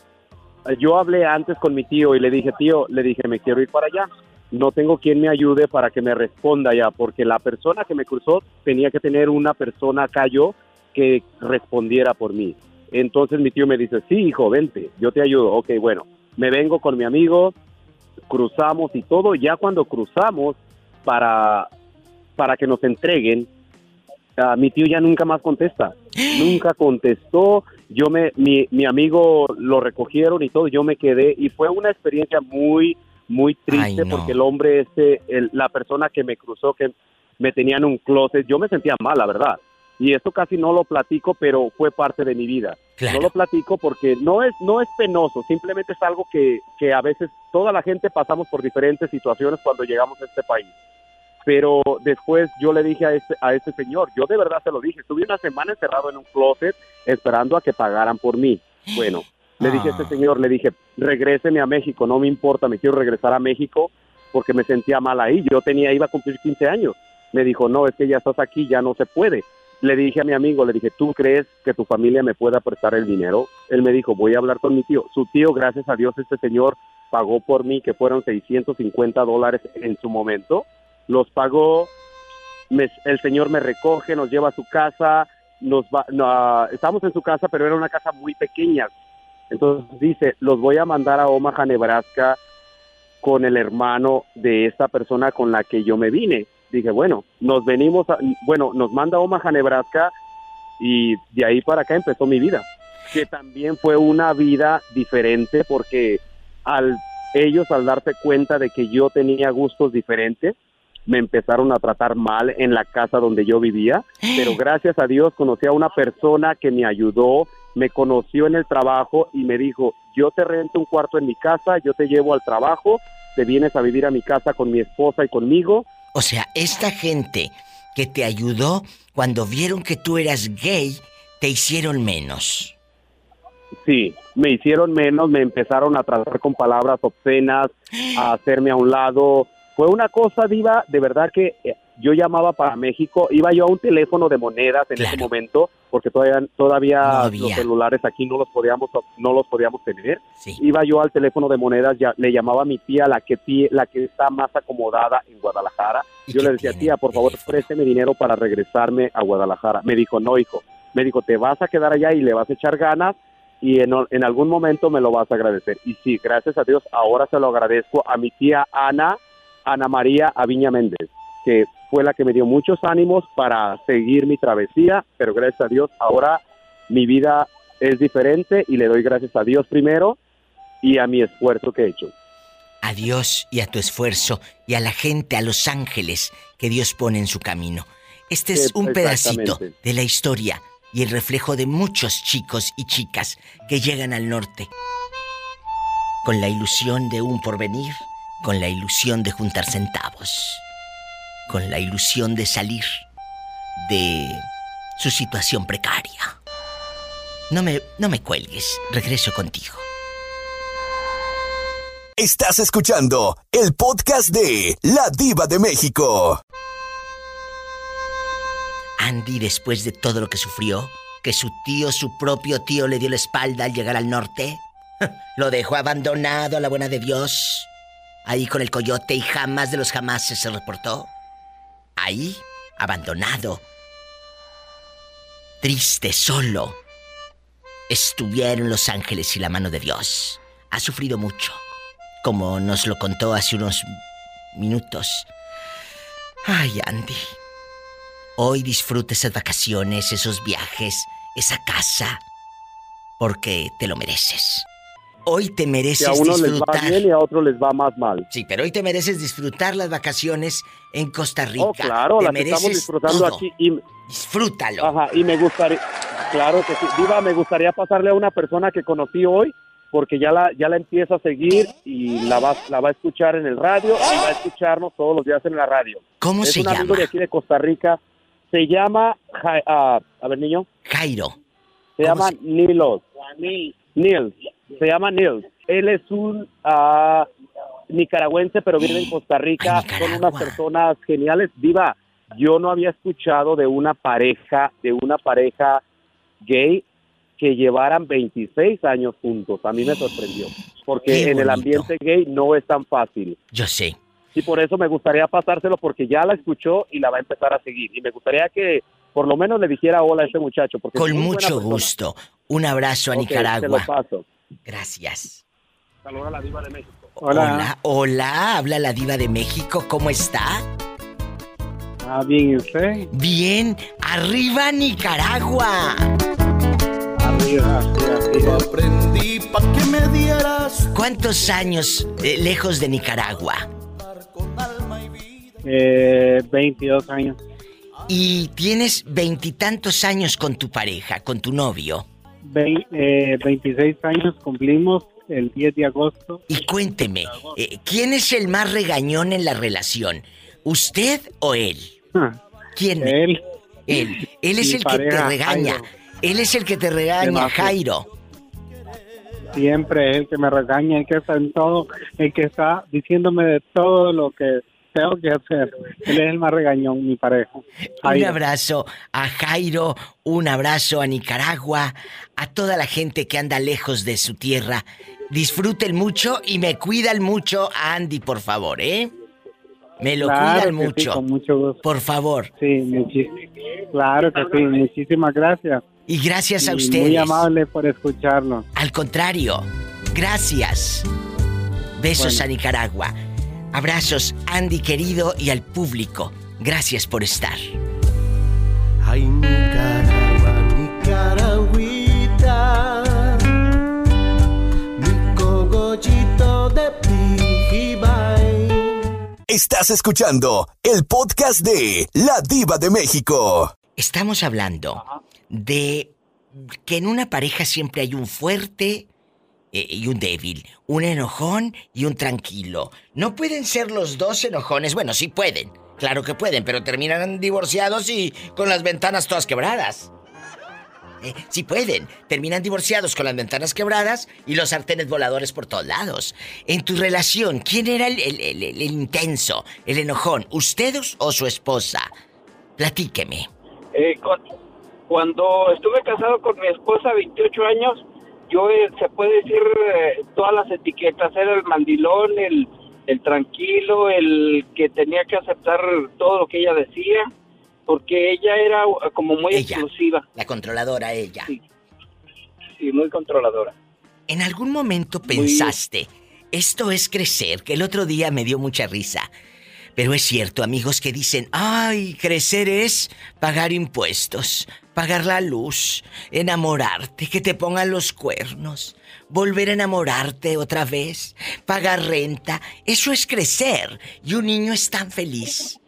Yo hablé antes con mi tío y le dije, tío, le dije, me quiero ir para allá. No tengo quien me ayude para que me responda ya, porque la persona que me cruzó tenía que tener una persona acá yo que respondiera por mí. Entonces mi tío me dice, sí, hijo, vente, yo te ayudo. Ok, bueno, me vengo con mi amigo, cruzamos y todo. Ya cuando cruzamos para, para que nos entreguen, Ah, mi tío ya nunca más contesta. [GASPS] nunca contestó. Yo me, mi, mi amigo lo recogieron y todo. Yo me quedé y fue una experiencia muy, muy triste Ay, no. porque el hombre este, el- la persona que me cruzó, que me tenía en un closet, yo me sentía mal, la verdad. Y esto casi no lo platico, pero fue parte de mi vida. Claro. No lo platico porque no es, no es penoso, simplemente es algo que, que a veces toda la gente pasamos por diferentes situaciones cuando llegamos a este país pero después yo le dije a este, a este señor, yo de verdad se lo dije, estuve una semana encerrado en un closet esperando a que pagaran por mí. Bueno, le dije a este señor, le dije, regréseme a México, no me importa, me quiero regresar a México porque me sentía mal ahí, yo tenía, iba a cumplir 15 años. Me dijo, no, es que ya estás aquí, ya no se puede. Le dije a mi amigo, le dije, ¿tú crees que tu familia me pueda prestar el dinero? Él me dijo, voy a hablar con mi tío. Su tío, gracias a Dios, este señor pagó por mí, que fueron 650 dólares en su momento los pagó me- el señor me recoge, nos lleva a su casa, nos va, no, estamos en su casa, pero era una casa muy pequeña. Entonces dice, los voy a mandar a Omaha, Nebraska, con el hermano de esta persona con la que yo me vine. Dije, bueno, nos venimos, a- bueno, nos manda a Omaha, Nebraska, y de ahí para acá empezó mi vida, que también fue una vida diferente porque al ellos al darse cuenta de que yo tenía gustos diferentes, me empezaron a tratar mal en la casa donde yo vivía, [GASPS] pero gracias a Dios conocí a una persona que me ayudó, me conoció en el trabajo y me dijo, yo te rento un cuarto en mi casa, yo te llevo al trabajo, te vienes a vivir a mi casa con mi esposa y conmigo. O sea, esta gente que te ayudó cuando vieron que tú eras gay, te hicieron menos. Sí, me hicieron menos, me empezaron a tratar con palabras obscenas, [GASPS] a hacerme a un lado. Fue una cosa, Diva, de verdad que eh, yo llamaba para México, iba yo a un teléfono de monedas en ese momento, porque todavía, todavía No los celulares aquí no los podíamos, no los podíamos tener. Iba yo al teléfono de monedas, ya, le llamaba a mi tía, la que, la que está más acomodada en Guadalajara. Yo le decía, tía, por favor, présteme dinero para regresarme a Guadalajara. Me dijo, no, hijo. Me dijo, te vas a quedar allá y le vas a echar ganas y en, en algún momento me lo vas a agradecer. Y sí, gracias a Dios, ahora se lo agradezco a mi tía Ana, Ana María Aviña Méndez, que fue la que me dio muchos ánimos para seguir mi travesía, pero gracias a Dios, ahora mi vida es diferente y le doy gracias a Dios primero y a mi esfuerzo que he hecho. A Dios y a tu esfuerzo y a la gente, a los ángeles que Dios pone en su camino. Este es un pedacito de la historia y el reflejo de muchos chicos y chicas que llegan al norte con la ilusión de un porvenir, con la ilusión de juntar centavos, con la ilusión de salir de su situación precaria. No me, no me cuelgues, regreso contigo. Estás escuchando el podcast de La Diva de México. Andy, después de todo lo que sufrió, que su tío, su propio tío, le dio la espalda al llegar al norte, [LAUGHS] lo dejó abandonado a la buena de Dios, ahí con el coyote y jamás de los jamás se reportó. Ahí, abandonado, triste, solo, estuvieron los ángeles y la mano de Dios. Ha sufrido mucho, como nos lo contó hace unos minutos. Ay, Andy. Hoy disfruta esas vacaciones, esos viajes, esa casa, porque te lo mereces. Hoy te mereces a unos les va disfrutar. bien y a otros les va más mal. Sí, pero hoy te mereces disfrutar las vacaciones en Costa Rica. Oh, claro, te las estamos mereces disfrutando todo. aquí. Y, Disfrútalo. Ajá, y me gustaría, claro que sí. Diva, me gustaría pasarle a una persona que conocí hoy, porque ya la, ya la empiezo a seguir y la va, la va a escuchar en el radio y va a escucharnos todos los días en la radio. ¿Cómo es se un amigo llama? de aquí de Costa Rica. Se llama, Ja- ah, a ver, niño. Jairo. Se llama Nilos. Nils. Se llama Nils. Él es un ah, nicaragüense, pero vive en Costa Rica. Son unas personas geniales. Diva, yo no había escuchado de una pareja, de una pareja gay que llevaran 26 años juntos. A mí me sorprendió. Porque en el ambiente gay no es tan fácil. Yo sé. Y por eso me gustaría pasárselo porque ya la escuchó y la va a empezar a seguir. Y me gustaría que por lo menos le dijera hola a ese muchacho. Porque Con mucho gusto. Un abrazo a Nicaragua. te lo paso. Gracias. Saludos a la diva de México. Hola. hola, habla la diva de México, ¿cómo está? Ah, bien, ¿y usted? Bien, arriba Nicaragua. Arriba, arriba. Aprendí pa' que me dieras. ¿Cuántos años eh, lejos de Nicaragua? Eh, 22 años. Y tienes veintitantos años con tu pareja, con tu novio. Ve- eh, 26 años cumplimos el 10 de agosto. Y cuénteme, eh, ¿quién es el más regañón en la relación? ¿Usted o él? [LAUGHS] ¿Quién? Él. Él. Él es el que te regaña. Jairo. Él es el que te regaña. Jairo. Siempre es el que me regaña, el que está en todo, el que está diciéndome de todo lo que tengo que hacer. Él es el más regañón, mi pareja. Un abrazo a Jairo, un abrazo a Nicaragua, a toda la gente que anda lejos de su tierra. Disfruten mucho y me cuidan mucho a Andy, por favor, ¿eh? Me lo Claro cuidan sí, mucho. con mucho gusto. Por favor. Sí, claro que sí, muchísimas gracias. Y gracias a Y ustedes. Muy amable por escucharlo. Al contrario, gracias. Besos Bueno. a Nicaragua. Abrazos, Andy querido, y al público. Gracias por estar. Ay, Nicaragua, Nicaragüita, mi cogollito de Pijibay. Estás escuchando el podcast de La Diva de México. Estamos hablando de que en una pareja siempre hay un fuerte eh, y un débil, un enojón y un tranquilo. No pueden ser los dos enojones. Bueno, sí pueden. Claro que pueden, pero terminan divorciados y con las ventanas todas quebradas. Eh, sí pueden. Terminan divorciados con las ventanas quebradas y los sartenes voladores por todos lados. En tu relación, ¿quién era el, intenso, el enojón? ¿Ustedes o su esposa? Platíqueme. Eh, cuando estuve casado con mi esposa 28 años, yo eh, se puede decir eh, todas las etiquetas, era el mandilón, el, el tranquilo, el que tenía que aceptar todo lo que ella decía, porque ella era uh, como muy exclusiva La controladora ella. y muy controladora. ¿En algún momento pensaste, esto es crecer? Que el otro día me dio mucha risa. Pero es cierto, amigos que dicen, ay, crecer es pagar impuestos, pagar la luz, enamorarte, que te pongan los cuernos, volver a enamorarte otra vez, pagar renta. Eso es crecer. Y un niño es tan feliz.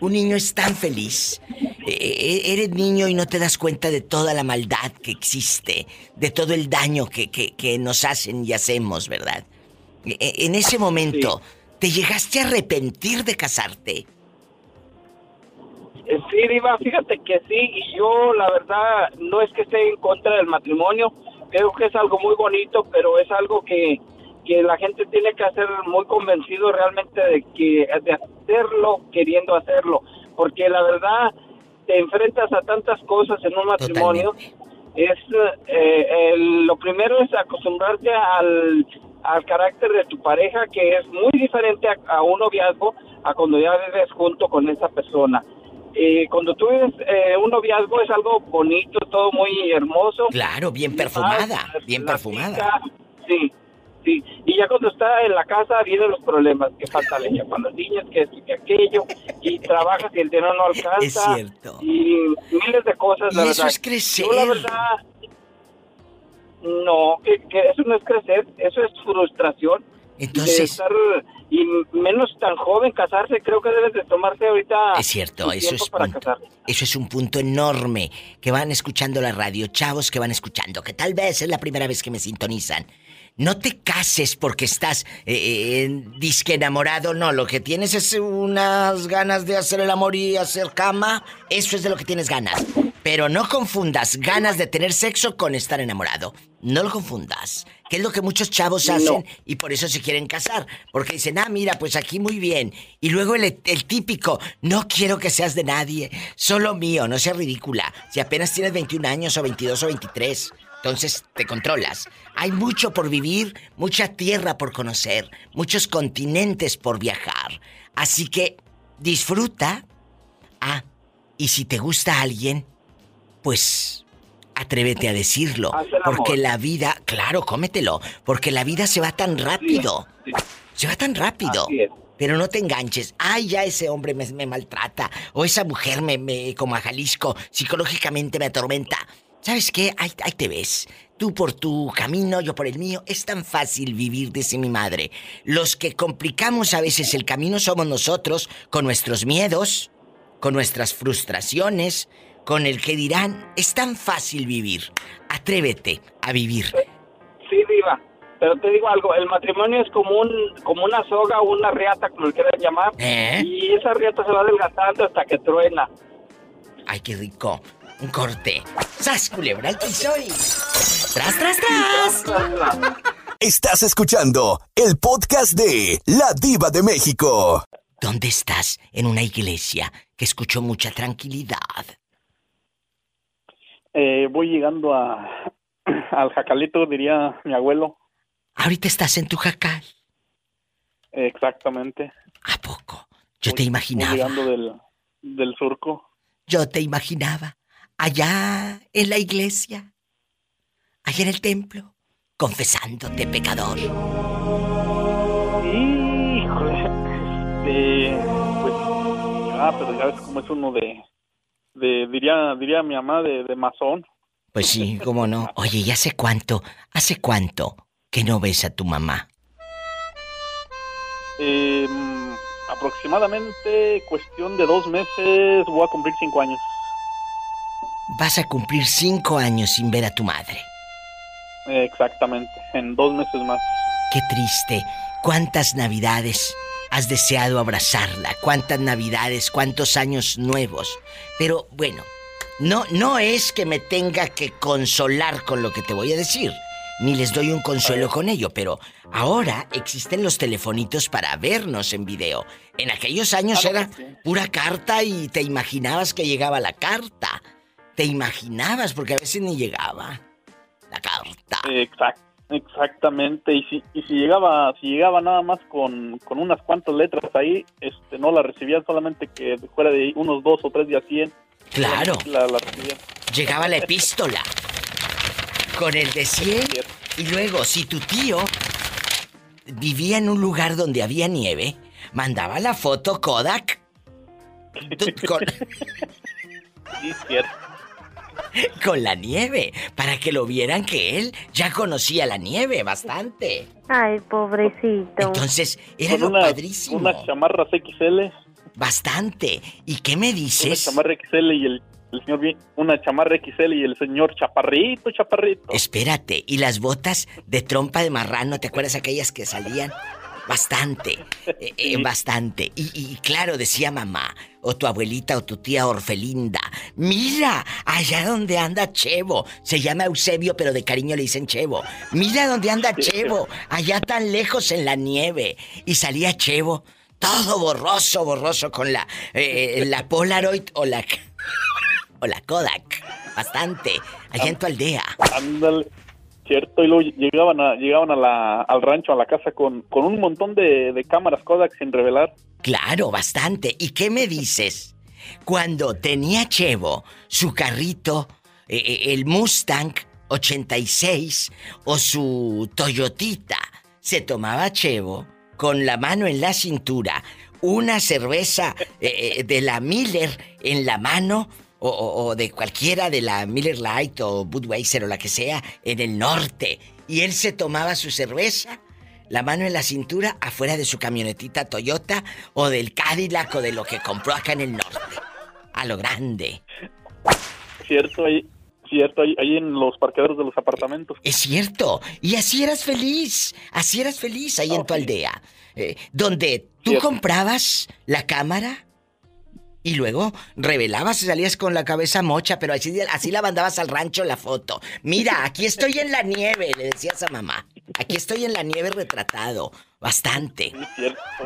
Un niño es tan feliz. Eh, eres niño y no te das cuenta de toda la maldad que existe, de todo el daño que, que- que nos hacen y hacemos, ¿verdad? E- e- En ese momento, ¿te llegaste a arrepentir de casarte? Sí, Diva, fíjate que sí, y yo la verdad no es que esté en contra del matrimonio, creo que es algo muy bonito, pero es algo que, que la gente tiene que hacer muy convencido realmente de que de hacerlo queriendo hacerlo, porque la verdad te enfrentas a tantas cosas en un matrimonio. Es eh, el- lo primero es acostumbrarte al, al carácter de tu pareja, que es muy diferente a, a un noviazgo a cuando ya vives junto con esa persona. Eh, cuando tú vives eh, un noviazgo es algo bonito, todo muy hermoso. Claro, bien perfumada, bien perfumada. Sí, sí. Y ya cuando está en la casa vienen los problemas, que falta leña para los niños, que esto y que aquello, y trabajas y el dinero no alcanza. Es cierto. Y miles de cosas, la Y eso verdad. es crecer. Yo la verdad, no, que, que eso no es crecer, eso es frustración. Entonces- De estar, y menos tan joven casarse, creo que debes de tomarse ahorita... Es cierto, eso es para punto. Eso es un punto enorme que van escuchando la radio, chavos que van escuchando, que tal vez es la primera vez que me sintonizan. No te cases porque estás eh, eh, disque enamorado, no, lo que tienes es unas ganas de hacer el amor y hacer cama, eso es de lo que tienes ganas. Pero no confundas ganas de tener sexo con estar enamorado. No lo confundas. Que es lo que muchos chavos No. hacen y por eso se quieren casar. Porque dicen, ah, mira, pues aquí muy bien. Y luego el, el típico, no quiero que seas de nadie, solo mío, no seas ridícula. Si apenas tienes 21 años o 22 o 23, entonces te controlas. Hay mucho por vivir, mucha tierra por conocer, muchos continentes por viajar. Así que disfruta. Ah, y si te gusta alguien, pues atrévete a decirlo. Porque la vida, claro, cómetelo. Porque la vida se va tan rápido. Se va tan rápido. Pero no te enganches. Ay, ya ese hombre me, me maltrata. O esa mujer me, me, como a Jalisco, psicológicamente me atormenta. ¿Sabes qué? Ahí, ahí te ves. Tú por tu camino, yo por el mío. Es tan fácil vivir, dice mi madre. Los que complicamos a veces el camino somos nosotros, con nuestros miedos, con nuestras frustraciones, con el que dirán. Es tan fácil vivir. Atrévete a vivir. Sí, diva. Pero te digo algo, el matrimonio es como un como una soga o una riata, como le quieran llamar. ¿Eh? Y esa riata se va desgastando hasta que truena. Ay, qué rico. Un corte. ¡Sas, culebra al piso y... ¡Tras, tras, tras! Estás escuchando el podcast de La Diva de México. ¿Dónde estás? En una iglesia que escucho mucha tranquilidad. Eh, voy llegando a [CLEARS THROAT] al jacalito, diría mi abuelo. Ahorita estás en tu jacal. Exactamente. Yo te imaginaba. Llegando del, del surco. Yo te imaginaba. Allá en la iglesia. Allá en el templo. Confesándote pecador. Híjole. Este, pues, ah, pero ya ves cómo es uno de, de diría, diría mi mamá, de, de masón. Pues sí, cómo no. Oye, ¿y hace cuánto? ¿Hace cuánto que no ves a tu mamá? Eh, aproximadamente cuestión de dos meses voy a cumplir cinco años. Vas a cumplir cinco años sin ver a tu madre. Exactamente, en dos meses más. Qué triste. ¿Cuántas navidades has deseado abrazarla? ¿Cuántas navidades? ¿Cuántos años nuevos? Pero bueno, no, no es que me tenga que consolar con lo que te voy a decir. Ni les doy un consuelo con ello, pero ahora existen los telefonitos para vernos en video. En aquellos años era pura carta y te imaginabas que llegaba la carta. Te imaginabas, porque a veces ni llegaba la carta. Exact, exactamente. Y si, y si llegaba, si llegaba nada más con, con unas cuantas letras ahí, este, no la recibían solamente que fuera de unos dos o tres días cien. Claro. La, la recibían. Llegaba la epístola con el de 100 y luego si tu tío vivía en un lugar donde había nieve, mandaba la foto Kodak con, [LAUGHS] Sí, cierto. Con la nieve para que lo vieran que él ya conocía la nieve bastante. Ay, pobrecito. Entonces, era Con lo unas- padrísimo. Unas chamarras XL. Bastante. ¿Y qué me Una dices? chamarra XL y el, el señor bien, una chamarra XL y el señor chaparrito, chaparrito. Espérate, ¿y las botas de trompa de marrano? ¿Te acuerdas aquellas que salían? Bastante, eh, eh, bastante. Y, y claro, decía mamá, o tu abuelita o tu tía Orfelinda, mira, allá donde anda Chevo. Se llama Eusebio, pero de cariño le dicen Chevo. Mira donde anda Chevo, allá tan lejos en la nieve. Y salía Chevo, todo borroso, borroso, con la, eh, la Polaroid o la, o la Kodak. Bastante, allá en tu aldea. Ándale. Cierto, y luego llegaban, a, llegaban a la, al rancho, a la casa, con, con un montón de, cámaras Kodak sin revelar. Claro, bastante. ¿Y qué me dices? Cuando tenía Chevo su carrito, eh, eh, el Mustang 86 o su Toyotita, se tomaba Chevo con la mano en la cintura, una cerveza eh, de la Miller en la mano o, o- o de cualquiera de la Miller Light o Budweiser o la que sea en el norte. Y él se tomaba su cerveza la mano en la cintura afuera de su camionetita Toyota o del Cadillac o de lo que compró acá en el norte. A lo grande. Cierto, ahí, cierto, ahí, ahí en los parqueaderos de los apartamentos. Es cierto. Y así eras feliz. Así eras feliz ahí en tu aldea. Eh, donde tú Cierto. comprabas la cámara y luego revelabas y salías con la cabeza mocha, pero así, así la mandabas al rancho la foto. Mira, aquí estoy en la nieve, le decías a mamá. Aquí estoy en la nieve retratado. Bastante.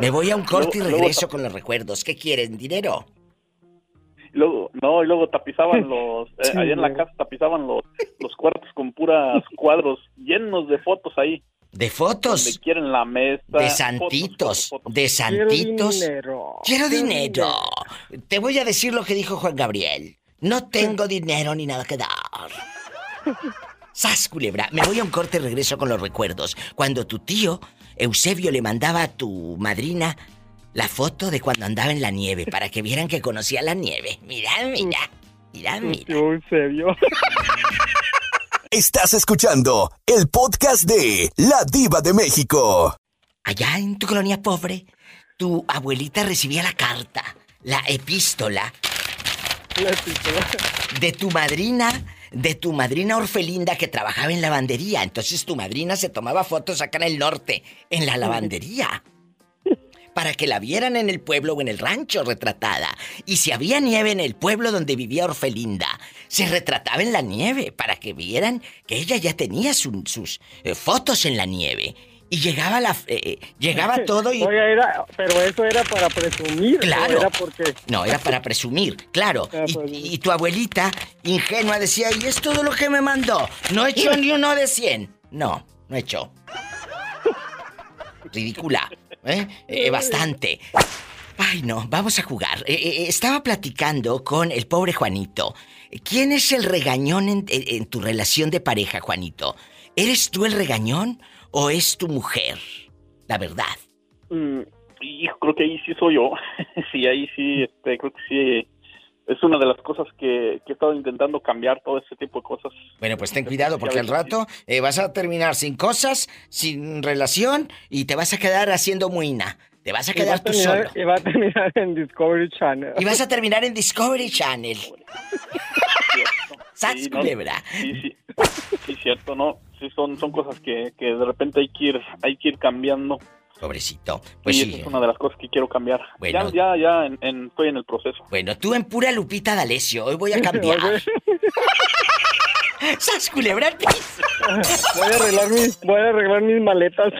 Me voy a un corte y regreso con los recuerdos. ¿Qué quieren? ¿Dinero? luego, no, y luego tapizaban [LAUGHS] los, eh, allá en la casa tapizaban los, los cuartos con puras cuadros llenos de fotos ahí. De fotos. Donde quieren la mesa. De santitos. fotos, fotos. De santitos. dinero. Quiero dinero. Te voy a decir lo que dijo Juan Gabriel. No tengo dinero ni nada que dar. Sas, culebra. Me voy a un corte y regreso con los recuerdos. Cuando tu tío, Eusebio, le mandaba a tu madrina la foto de cuando andaba en la nieve para que vieran que conocía la nieve. Mira, mira. Mira, mira. Eusebio. [LAUGHS] Estás escuchando el podcast de La Diva de México. Allá en tu colonia pobre, tu abuelita recibía la carta, la epístola de tu madrina, de tu madrina Orfelinda que trabajaba en lavandería. Entonces tu madrina se tomaba fotos acá en el norte, en la lavandería. Para que la vieran en el pueblo o en el rancho retratada. Y si había nieve en el pueblo donde vivía Orfelinda, se retrataba en la nieve para que vieran que ella ya tenía su- sus eh, fotos en la nieve. Y llegaba la eh, eh, llegaba [LAUGHS] todo y era, pero eso era para presumir. Claro. ¿no? Era porque... no, era para presumir, claro. [LAUGHS] Ah, Y, pues. y tu abuelita, ingenua, decía, y es todo lo que me mandó. No echó [LAUGHS] ni uno de 100. No, no echó. Ridícula, ¿eh? Eh, Bastante. Ay, no, vamos a jugar. Eh, eh, estaba platicando con el pobre Juanito. ¿Quién es el regañón en, tu relación de pareja, Juanito? ¿Eres tú el regañón o es tu mujer? La verdad. Mm, creo que ahí sí soy yo. [LAUGHS] sí, ahí sí, este, creo que sí. Es una de las cosas que, que he estado intentando cambiar, todo ese tipo de cosas. Bueno, pues ten cuidado porque al rato eh, vas a terminar sin cosas, sin relación y te vas a quedar haciendo muina. Te vas a quedar tú terminar- solo. Y va a terminar en Discovery Channel. Y vas a terminar en Discovery Channel. ¡Sas, Sí, no, culebra! Sí, sí. Sí, cierto, ¿no? Sí, son, son cosas que, que de repente hay que ir, hay que ir cambiando. Pobrecito. Pues y sí. esa es una de las cosas que quiero cambiar. Bueno. Ya, ya, ya en- en- estoy en el proceso. Bueno, tú en pura Lupita D'Alessio. Hoy voy a [LAUGHS] cambiar. [LAUGHS] ¡Sas, culebra! al piso! Voy a arreglar mis, voy a arreglar mis maletas.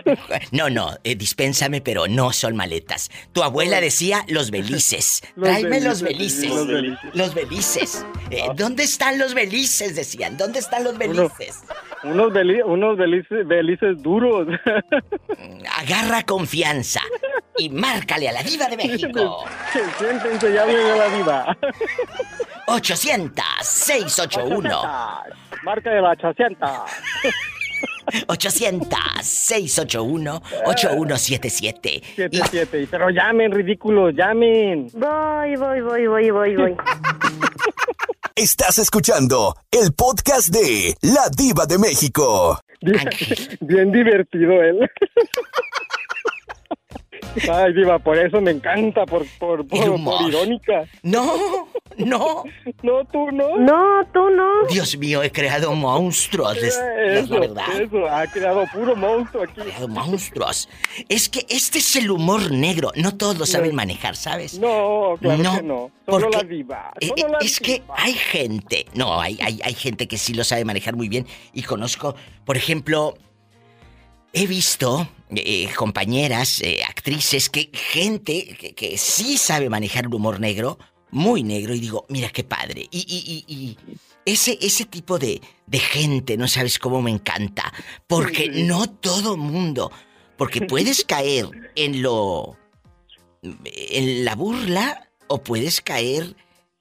No, no, eh, dispénsame, pero no son maletas. Tu abuela decía los belices. [LAUGHS] Los Tráeme los belices, los belices. Los belices. Eh, ¿Dónde están los belices? Decían. ¿Dónde están los belices? Unos, beli- unos belices, belices duros. [LAUGHS] Agarra confianza y márcale a la diva de México. [LAUGHS] Siéntense y hablen de la diva. 800-681. Marca de la chacenta. 800-681-8177. 77. Pero llamen, ridículos, llamen. Voy, voy, voy, voy, voy, voy. [LAUGHS] Estás escuchando el podcast de La Diva de México. Bien, bien divertido él. [LAUGHS] Ay, diva, por eso me encanta, por, por, por, irónica. No, no. No, tú no. No, tú no. Dios mío, he creado monstruos. Es, es Eso, la verdad. eso, ha quedado puro monstruo aquí. creado monstruos. Es que este es el humor negro. No todos lo saben manejar, ¿sabes? No, claro No, que no. Solo porque- la diva. Eh, Solo eh, la es que hay gente, no, hay, hay, hay gente que sí lo sabe manejar muy bien y conozco, por ejemplo, he visto eh, compañeras, eh, actrices, que gente que, que sí sabe manejar el humor negro, muy negro, y digo, mira qué padre. Y, y- y- y ese, ese tipo de, de gente, no sabes cómo me encanta, porque no todo mundo, porque puedes [LAUGHS] caer en lo en la burla o puedes caer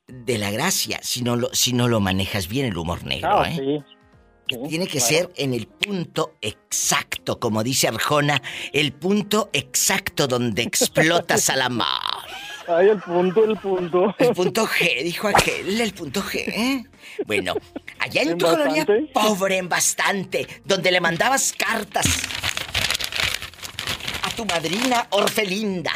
de la gracia si no lo, si no lo manejas bien el humor negro, Ah, ¿eh? sí. Tiene que ser en el punto exacto, como dice Arjona, el punto exacto donde explotas a la mar. Ay, el punto, el punto. El punto G, dijo aquel, el punto G. ¿eh? Bueno, allá en ¿En tu colonia bastante? pobre en bastante, donde le mandabas cartas a tu madrina Orfelinda,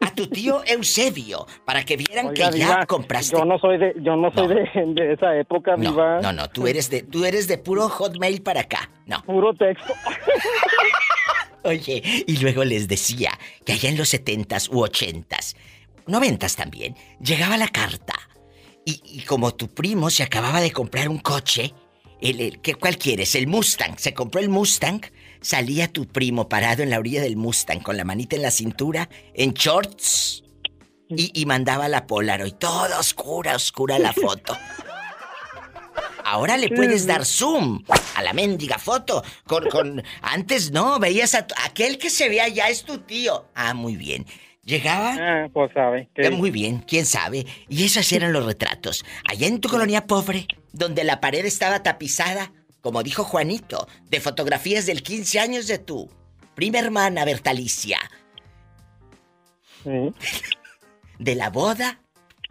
a tu tío Eusebio, para que vieran Oiga, que ya diva, compraste. Yo no soy de, yo no soy de, de esa época, No, diva. no, no, tú eres de, tú eres de puro hotmail para acá. No. Puro texto. [LAUGHS] Oye, y luego les decía que allá en los setentas u ochentas, noventas también, llegaba la carta. Y, y como tu primo se acababa de comprar un coche, el, el- ¿qué, ¿cuál quieres? El Mustang. Se compró el Mustang, salía tu primo parado en la orilla del Mustang con la manita en la cintura, en shorts, y, y mandaba la Polaroid. Toda oscura, oscura la foto. Ahora le puedes dar zoom a la mendiga foto. Con, con... Antes no, veías a tu- aquel que se ve allá es tu tío. Ah, muy bien. Llegaba. Ah, pues sabe. Eh, Muy bien, quién sabe. Y esos eran los retratos. Allá en tu colonia pobre, donde la pared estaba tapizada, como dijo Juanito, de fotografías del 15 años de tu prima hermana Bertalicia. De la boda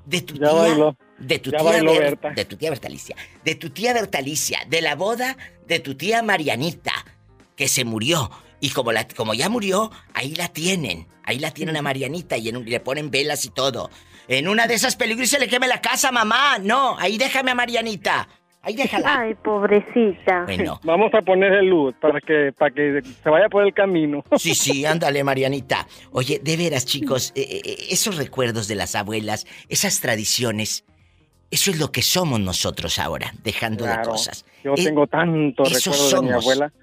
de tu Ya tía. bailó. De tu Ya tía bailó Ber- Berta. De tu tía Bertalicia. De tu tía Bertalicia. De la boda de tu tía Marianita, que se murió. Y como, la, como ya murió, ahí la tienen. Ahí la tienen a Marianita y, en un- y le ponen velas y todo. En una de esas películas se le queme la casa, mamá. No, ahí déjame a Marianita. Ahí déjala. Ay, pobrecita. Bueno. Vamos a ponerle luz para que, para que se vaya por el camino. [LAUGHS] Sí, sí, ándale, Marianita. Oye, de veras, chicos, eh, eh, esos recuerdos de las abuelas, esas tradiciones, eso es lo que somos nosotros ahora, dejando de Claro. cosas. Yo Eh, tengo tantos recuerdos de mi somos. abuela.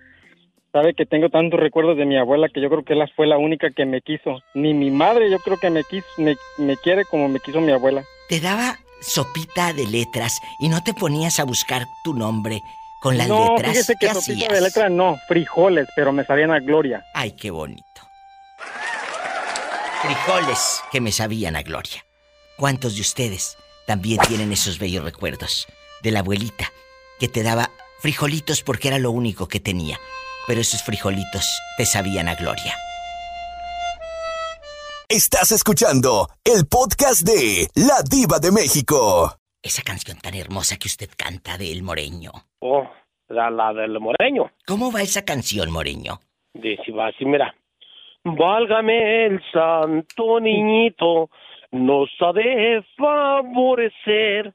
Sabe que tengo tantos recuerdos de mi abuela que yo creo que ella fue la única que me quiso. Ni mi madre yo creo que me quiso, me, me quiere como me quiso mi abuela. Te daba sopita de letras y no te ponías a buscar tu nombre con las no, letras. fíjese que ¿Qué sopita hacías? de letra no, frijoles, pero me sabían a gloria. Ay, qué bonito. Frijoles que me sabían a gloria. ¿Cuántos de ustedes también tienen esos bellos recuerdos de la abuelita que te daba frijolitos porque era lo único que tenía? Pero esos frijolitos te sabían a gloria. Estás escuchando el podcast de La Diva de México. Esa canción tan hermosa que usted canta de El Moreño. Oh, la, la del moreño. ¿Cómo va esa canción, Moreño? Dice, va así, mira. Válgame el santo niñito, nos ha de favorecer.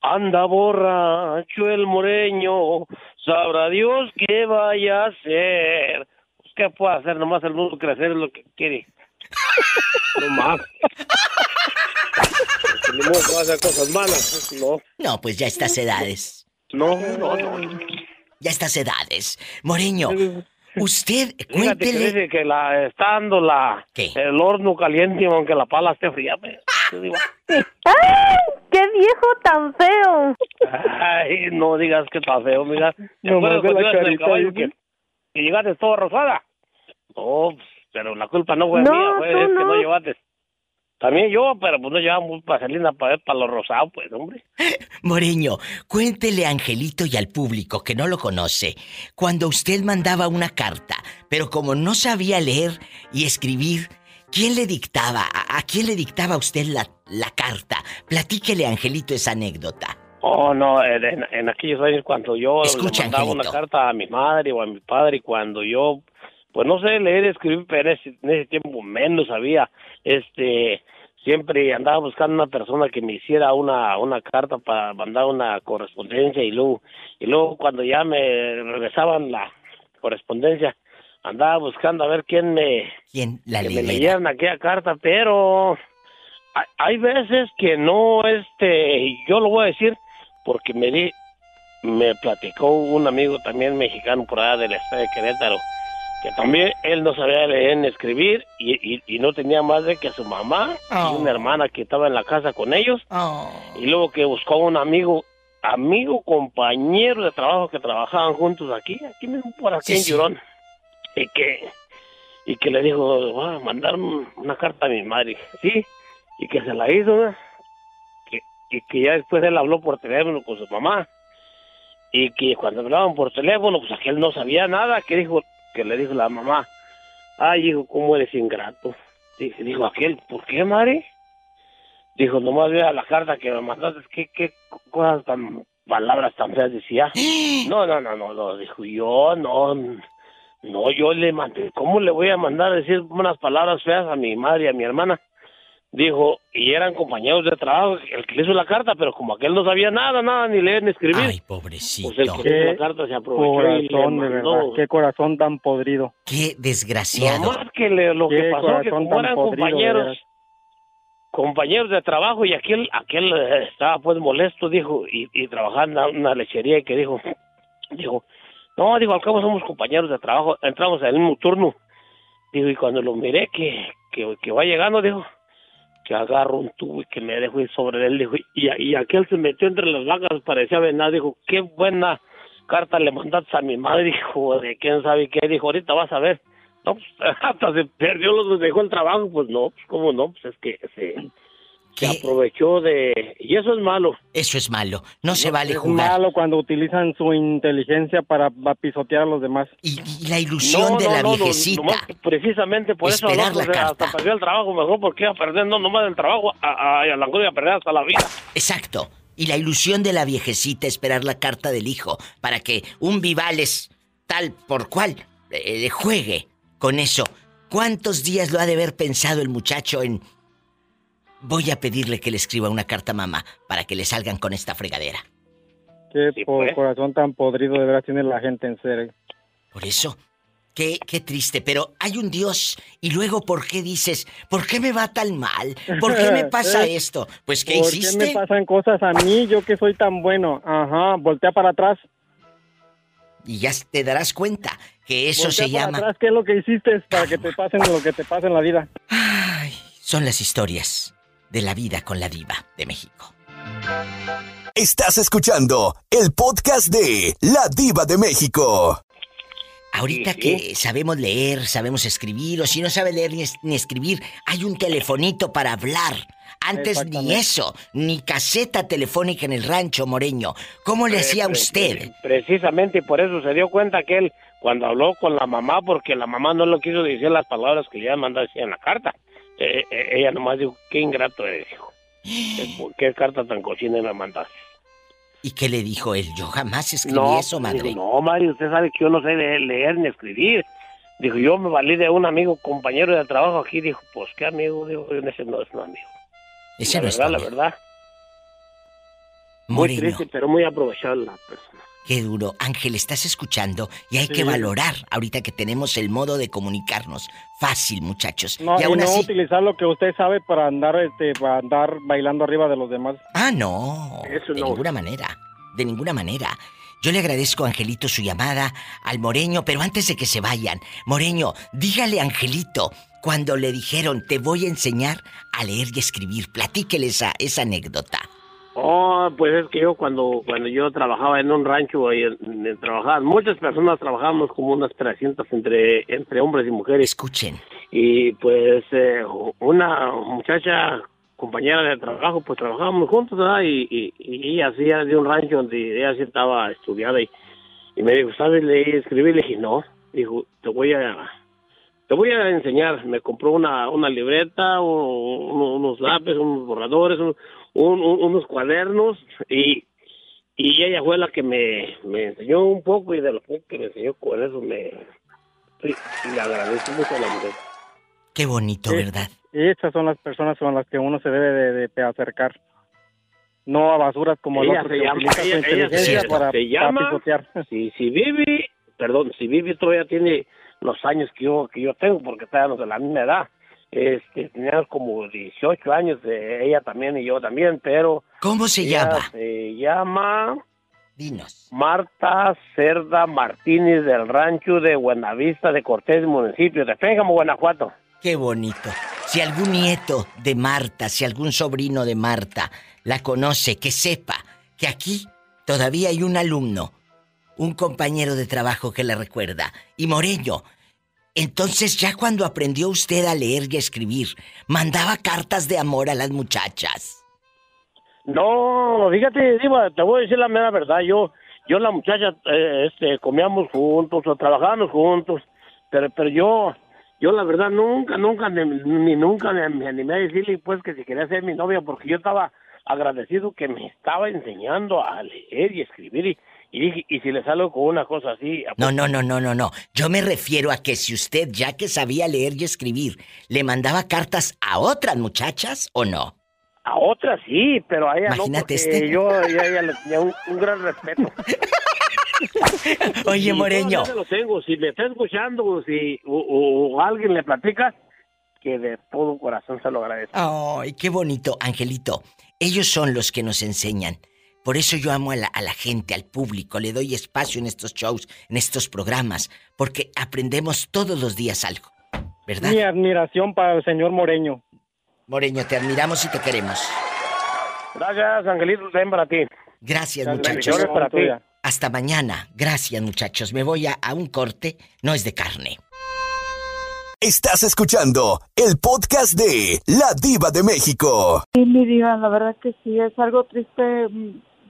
Anda borracho el moreño, sabrá Dios qué vaya a hacer. Pues, ¿Qué puede hacer? Nomás el mundo crecer es lo que quiere. No más. A hacer cosas malas, no. No, pues ya estas edades. No, no, no. Ya estas edades. Moreño, usted, Fíjate que cuéntele. dice que la, está dando la, el horno caliente aunque la pala esté fría. pues. Yo digo, ¡Ay! ¡Qué viejo tan feo! Ay, no digas que está feo, mira. ¿Te No, de la carita, caballo que, que llegaste toda rosada? No, pues, pero la culpa no fue No, mía, fue tú es que no. no llevaste. También yo, pero pues no llevamos vaselina para ver para los rosados, pues, hombre. [LAUGHS] Moreño, cuéntele a Angelito y al público que no lo conoce, cuando usted mandaba una carta, pero como no sabía leer y escribir, ¿quién le dictaba? ¿A, a quién le dictaba usted la, la carta? Platíquele a Angelito esa anécdota. Oh, no, en, en- aquellos años cuando yo Escucha, le mandaba Angelito. una carta a mi madre o a mi padre, y cuando yo, pues no sé leer y escribir, pero en ese, en ese tiempo menos sabía, este, siempre andaba buscando una persona que me hiciera una, una carta para mandar una correspondencia y luego, y luego cuando ya me regresaban la correspondencia, andaba buscando a ver quién me, ¿Quién la que me leyera? leyeran aquella carta, pero hay- hay veces que no, este, yo lo voy a decir porque me di, me platicó un amigo también mexicano por allá del estado de Querétaro, que también él no sabía leer ni escribir y, y- y no tenía más de que a su mamá Oh. y una hermana que estaba en la casa con ellos y luego que buscó a un amigo amigo compañero de trabajo que trabajaban juntos aquí aquí mismo por aquí Sí, en sí. Llorón y que y que le dijo voy a mandar un- una carta a mi madre sí y que se la hizo ¿no? que, y que ya después él habló por teléfono con su mamá y que cuando hablaban por teléfono pues aquel no sabía nada que dijo que le dijo la mamá ay hijo cómo eres ingrato dijo aquel ¿por qué madre? dijo nomás vea la carta que me mandaste qué qué cosas tan palabras tan feas decía [GASPS] no no no no no dijo yo no no yo le mandé cómo le voy a mandar a decir unas palabras feas a mi madre y a mi hermana dijo y eran compañeros de trabajo el que le hizo la carta pero como aquel no sabía nada nada ni leer ni escribir Ay, pobrecito. pues el que le hizo la carta se aprovechó y le corazón, de mandó. verdad. Qué corazón tan podrido. Qué desgraciado. No más que le- lo que Qué pasó que corazón como eran podrido, compañeros compañeros de trabajo y aquel aquel eh, estaba pues molesto dijo y, y trabajando en una lechería y que dijo dijo no digo al cabo somos compañeros de trabajo entramos en el mismo turno digo y cuando lo miré que que, que va llegando dijo que agarro un tubo y que me dejo ir sobre él dijo y, y aquel se metió entre las vacas parecía venado dijo qué buena carta le mandaste a mi madre dijo de quién sabe qué dijo ahorita vas a ver no, pues, [LAUGHS] hasta se perdió, los dejó el trabajo, pues no, pues cómo no, pues es que se, se aprovechó de... Y eso es malo. Eso es malo, no se vale Es jugar. malo cuando utilizan su inteligencia para, para pisotear a los demás. Y, la ilusión de la viejecita. nomás precisamente por eso Esperar la pues, hasta carta. perdió el trabajo mejor porque iba a perder no nomás el trabajo, a, a, a la a perder hasta la vida. Exacto. Y la ilusión de la viejecita esperar la carta del hijo para que un Vivales tal por cual eh, le juegue con eso. ¿Cuántos días lo ha de haber pensado el muchacho en voy a pedirle que le escriba una carta a mamá para que le salgan con esta fregadera? Qué po- pues. corazón tan podrido de verdad tiene la gente en serio. Por eso, qué, qué triste, pero hay un Dios. Y luego, ¿por qué dices, ¿por qué me va tan mal? ¿Por qué me [LAUGHS] pasa Eh, esto? Pues, ¿qué ¿Por hiciste? qué me pasan cosas a mí? Yo que soy tan bueno. Ajá, voltea para atrás. Y ya te darás cuenta que eso Voltea se para llama... atrás, ¿Qué es lo que hiciste para que te pasen lo que te pasa en la vida? Son las historias de la vida con la diva de México. Estás escuchando el podcast de La Diva de México. Ahorita Sí, sí. que sabemos leer, sabemos escribir, o si no sabe leer ni, es- ni escribir, hay un telefonito para hablar. Antes ni eso, ni caseta telefónica en el rancho moreño. ¿Cómo le hacía usted? pre- Precisamente y por eso se dio cuenta que él, cuando habló con la mamá, porque la mamá no lo quiso decir las palabras que le iba a mandar decir en la carta. Eh, eh, ella nomás dijo, qué ingrato eres, hijo. ¿Qué, carta tan cochina me mandaste? ¿Y qué le dijo él? Yo jamás escribí No, eso, madre. dijo, no, Mario, usted sabe que yo no sé leer, leer ni escribir. Dijo, yo me valí de un amigo, compañero de trabajo aquí. Dijo, pues, ¿qué amigo? Dijo, ese no es un amigo. Ese la no es verdad, la amigo. verdad. Muy triste, pero muy aprovechado la persona. Qué duro. Ángel, estás escuchando y hay Sí. que valorar ahorita que tenemos el modo de comunicarnos. Fácil, muchachos. No, y no así. utilizar lo que usted sabe para andar, este, para andar bailando arriba de los demás. Ah, no. Eso de no. ninguna manera. De ninguna manera. Yo le agradezco a Angelito su llamada, al Moreño, pero antes de que se vayan, Moreño, dígale a Angelito, cuando le dijeron, te voy a enseñar a leer y escribir, platíquele esa, esa anécdota. Oh, pues es que yo cuando cuando yo trabajaba en un rancho ahí en- en- trabajaban muchas personas trabajábamos como unas 300 entre entre hombres y mujeres. Escuchen. Y pues eh, una muchacha compañera de trabajo pues trabajábamos juntos ¿verdad? y, y, y ella hacía de un rancho donde ella sí estaba estudiada y, y me dijo sabes leer y escribir le dije no dijo te voy a te voy a enseñar. Me compró una, una libreta, uno- unos lápices, unos borradores, un- un- un- unos cuadernos y, y ella fue la que me, me enseñó un poco y de lo poco que me enseñó con eso me le agradezco mucho a la mujer. Qué bonito. ¿verdad? Y estas son las personas con las que uno se debe de, de acercar. No a basuras como el Ella otro se que llama, utiliza su ella, ella inteligencia para, se para llama, pisotear. si, si Vivi, perdón, si Vivi todavía tiene los años que yo, que yo tengo, porque estábamos de la misma edad, este, teníamos como 18 años, eh, ella también y yo también, pero... ¿Cómo se ella llama? Se llama... Dinos. Marta Cerda Martínez del rancho de Buenavista de Cortés, municipio de Pénjamo, Guanajuato. Qué bonito. Si algún nieto de Marta, si algún sobrino de Marta la conoce, que sepa que aquí todavía hay un alumno, un compañero de trabajo que le recuerda. Y Moreño, entonces ya cuando aprendió usted a leer y a escribir, mandaba cartas de amor a las muchachas. No, fíjate, te voy a decir la mera verdad. Yo, yo la muchacha, eh, este, comíamos juntos o trabajábamos juntos, pero, pero yo, yo la verdad nunca, nunca, ni, ni nunca me, me animé a decirle pues que si quería ser mi novia porque yo estaba agradecido que me estaba enseñando a leer y escribir y, y dije, y si le salgo con una cosa así, ¿a No, no, no, no, no, no. Yo me refiero a que si usted, ya que sabía leer y escribir, le mandaba cartas a otras muchachas o no. A otra sí, pero a ella Imagínate no, este. yo a ella le tenía un, un gran respeto. [LAUGHS] Oye, Moreño. todavía lo tengo. Si me está escuchando si, o, o- o alguien le platica, que de todo corazón se lo agradezco. Ay, qué bonito, Angelito. Ellos son los que nos enseñan. Por eso yo amo a la, a la gente, al público, le doy espacio en estos shows, en estos programas, porque aprendemos todos los días algo. ¿Verdad? Mi admiración para el señor Moreño. Moreño, te admiramos y te queremos. Gracias, Angelito, también para ti. Gracias, muchachos. bendiciones para ti. Hasta mañana. Gracias, muchachos. Me voy a, a un corte. No es de carne. Estás escuchando el podcast de La Diva de México. Sí, mi diva, la verdad que sí, es algo triste.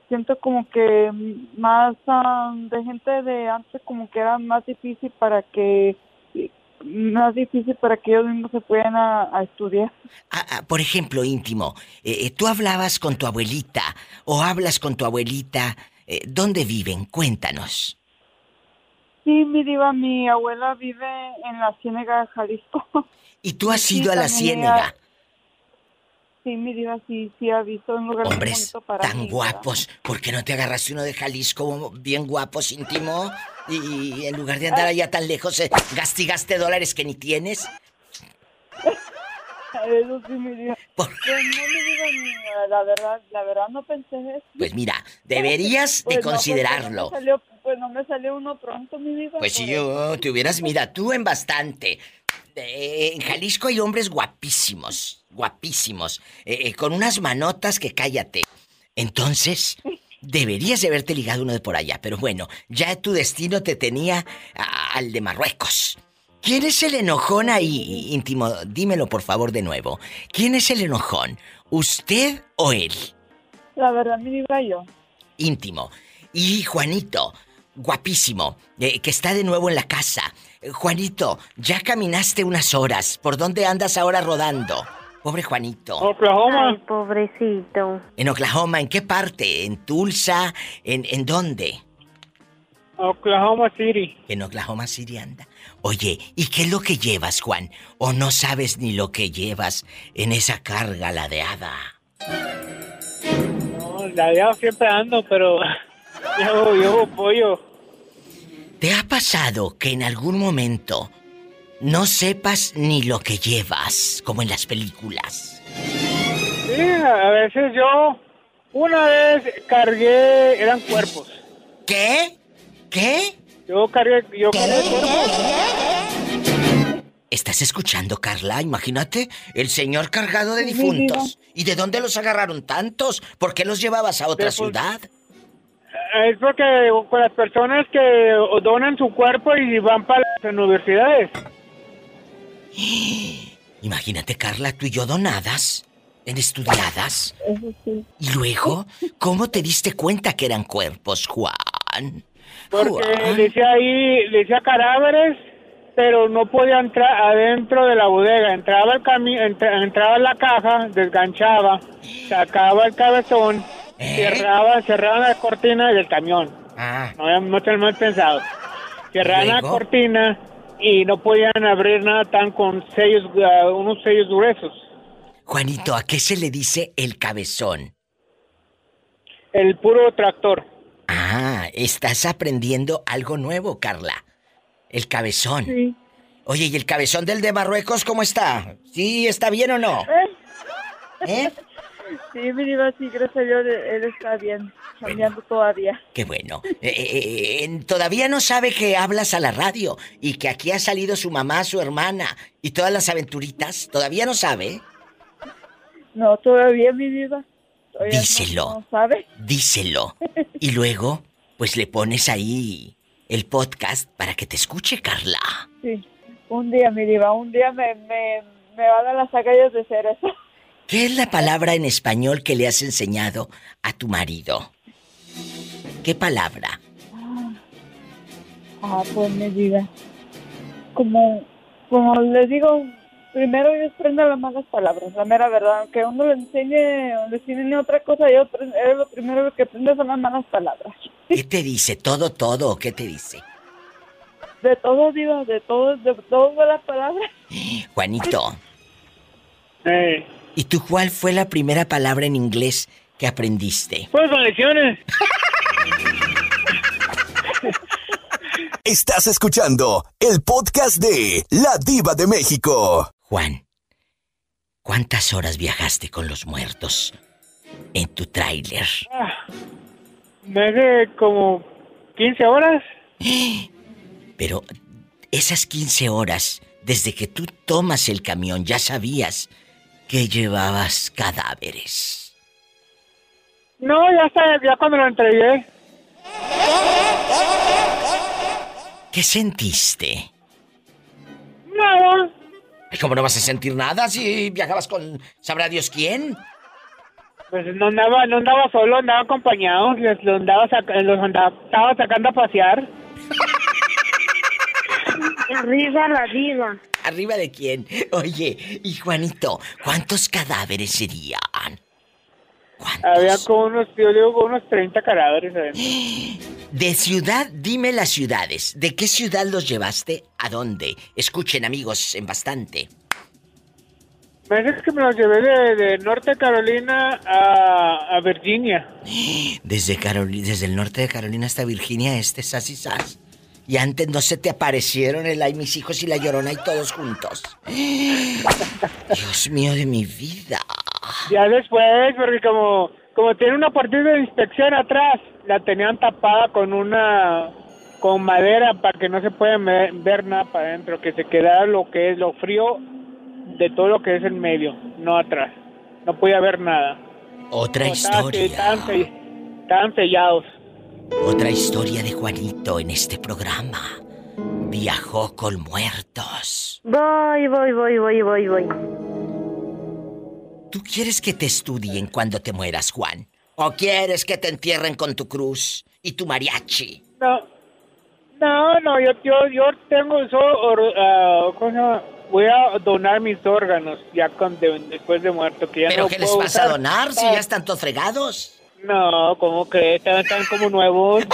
Siento como que más ah, de gente de antes como que era más difícil para que más difícil para que ellos mismos se puedan a, a estudiar. Ah, ah, por ejemplo, íntimo, eh, eh, tú hablabas con tu abuelita o hablas con tu abuelita. eh, ¿Dónde viven? Cuéntanos. Sí, mi diva, mi abuela vive en la Ciénega de Jalisco. ¿Y tú has [LAUGHS] Sí, ido a la ciénega? ella- Sí, mi diva, sí, sí ha visto un lugar muy Hombres bonito para tan mí. guapos. ¿Por qué no te agarraste uno de Jalisco bien guapos, íntimo? Y en lugar de andar allá tan lejos, eh, gastigaste dólares que ni tienes. [LAUGHS] Eso sí, mi diva. Pues no, mi diva, ni- la verdad, la verdad no pensé eso. Pues mira, deberías Pues de no, pues, considerarlo. Pues no, me salió, pues no me salió uno pronto, mi diva. Pues si por yo te hubieras, mira, tú en bastante. Eh, en Jalisco hay hombres guapísimos, guapísimos, eh, eh, con unas manotas que cállate. Entonces, deberías de haberte ligado uno de por allá, pero bueno, ya tu destino te tenía a, al de Marruecos. ¿Quién es el enojón ahí, íntimo? Dímelo por favor de nuevo. ¿Quién es el enojón? ¿Usted o él? La verdad, mi diva, yo. Íntimo. Y Juanito, guapísimo, eh, que está de nuevo en la casa. Eh, Juanito, ya caminaste unas horas. ¿Por dónde andas ahora rodando? Pobre Juanito. Ay, pobrecito. En Oklahoma, ¿en qué parte? ¿En Tulsa? ¿En, en dónde? Oklahoma City. En Oklahoma City anda. Oye, ¿y qué es lo que llevas, Juan? ¿O no sabes ni lo que llevas en esa carga ladeada? No, la de siempre ando, pero [LAUGHS] llevo, llevo pollo. ¿Te ha pasado que en algún momento no sepas ni lo que llevas, como en las películas? Sí, a veces yo, una vez cargué, eran cuerpos. ¿Qué? ¿Qué? Yo cargué, yo cargué cuerpos. ¿Estás escuchando, Carla? Imagínate, el señor cargado de Sí, difuntos. ¿Y de dónde los agarraron tantos? ¿Por qué los llevabas a otra De, pues, ciudad? Es porque con las personas que donan su cuerpo y van para las universidades. [GASPS] Imagínate, Carla, tú y yo donadas, en estudiadas. Eso sí. Y luego, ¿cómo te diste cuenta que eran cuerpos, Juan? Porque Juan. decía ahí, decía cadáveres, pero no podía entrar adentro de la bodega. Entraba el cami entra- entraba en la caja, desganchaba, sacaba el cabezón, cerraba, cerraba la cortina del camión. Ah. No, no te mal pensado. Cerraban la cortina y no podían abrir nada tan con sellos, ah, unos sellos gruesos. Juanito, ¿a qué se le dice el cabezón? El puro tractor. Ah, estás aprendiendo algo nuevo, Carla. El cabezón. Sí. Oye, ¿y el cabezón del de Marruecos cómo está? ¿Sí está bien o no? ¿Eh? Sí, mi diva, sí, gracias a Dios, él está bien, cambiando todavía. Qué bueno. Eh, eh, eh, todavía no sabe que hablas a la radio y que aquí ha salido su mamá, su hermana y todas las aventuritas. Todavía no sabe. No, todavía, mi diva. Todavía Díselo. No, sabe. Díselo. [LAUGHS] Y luego, pues le pones ahí el podcast para que te escuche, Carla. Sí, un día, mi diva, un día me, me, me va a dar las agallas de hacer eso. ¿Qué es la palabra en español que le has enseñado a tu marido? ¿Qué palabra? Ah, pues mi vida. Como, como les digo, primero ellos prenden las malas palabras, la mera verdad. Aunque uno le enseñe o le enseñe otra cosa, yo él lo primero que aprende son las malas palabras. ¿Qué te dice? ¿Todo, todo? o ¿Qué te dice? De todo, diva, de todo, de todo las palabras. [GASPS] Juanito. ¿Y tú cuál fue la primera palabra en inglés que aprendiste? Pues lecciones. Estás escuchando el podcast de La Diva de México. Juan, ¿cuántas horas viajaste con los muertos en tu tráiler? Me hace como 15 horas. Pero esas 15 horas, desde que tú tomas el camión, ya sabías que llevabas cadáveres. No, ya está, ya cuando lo entregué. ¿Qué sentiste? Nada. Ay, ¿Cómo no vas a sentir nada si viajabas con sabrá Dios quién? Pues no andaba, no andaba solo, andaba acompañado. Les, los andaba, saca- los andaba, estaba sacando a pasear. [LAUGHS] Arriba la diva. ¿Arriba de quién? [LAUGHS] Oye, y Juanito, ¿cuántos cadáveres serían? Había como unos, yo digo, como unos 30 cadáveres adentro. [GASPS] De ciudad, dime las ciudades. ¿De qué ciudad los llevaste? ¿A dónde? Escuchen, amigos, en bastante. Me dice que me los llevé de, de Norte Carolina a, a Virginia. [GASPS] Desde, Caroli- desde el norte de Carolina hasta Virginia, este sas y sas. Y antes no se te aparecieron el ay mis hijos y la llorona y todos juntos. [GASPS] Dios mío de mi vida. Ya después, porque como, como tiene una partida de inspección atrás, la tenían tapada con una con madera para que no se pueda ver nada para adentro, que se quedara lo que es lo frío de todo lo que es en medio, no atrás. No podía ver nada. Otra Como historia. Estaban, estaban sellados. Otra historia de Juanito en este programa. viajó con muertos. Voy, voy, voy, voy, voy, voy. ¿Tú quieres que te estudien cuando te mueras, Juan? ¿O quieres que te entierren con tu cruz y tu mariachi? No, no, no, yo, yo, yo tengo eso, or- ah, ¿cómo se llama? Voy a donar mis órganos ya con, de- después de muerto. Que ya ¿Pero no qué les vas a usar. donar si Ah, ya están todos fregados? No, ¿cómo crees? Están, están como nuevos.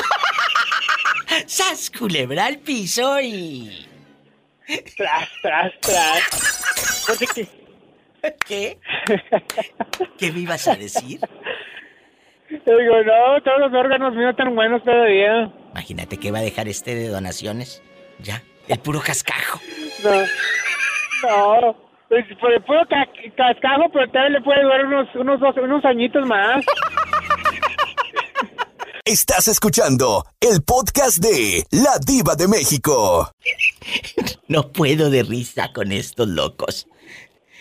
[LAUGHS] ¡Sas, culebra al piso y... Tras, tras, tras. Porque que- [LAUGHS] ¿Qué? ¿Qué me ibas a decir? Yo digo, no, todos los órganos míos están buenos todavía. Imagínate que va a dejar este de donaciones. Ya, el puro cascajo. No, no. Pues, pues, puro ca- cascajo, pero todavía le puede durar unos, unos, dos- unos añitos más. Estás escuchando el podcast de La Diva de México. [LAUGHS] No puedo de risa con estos locos.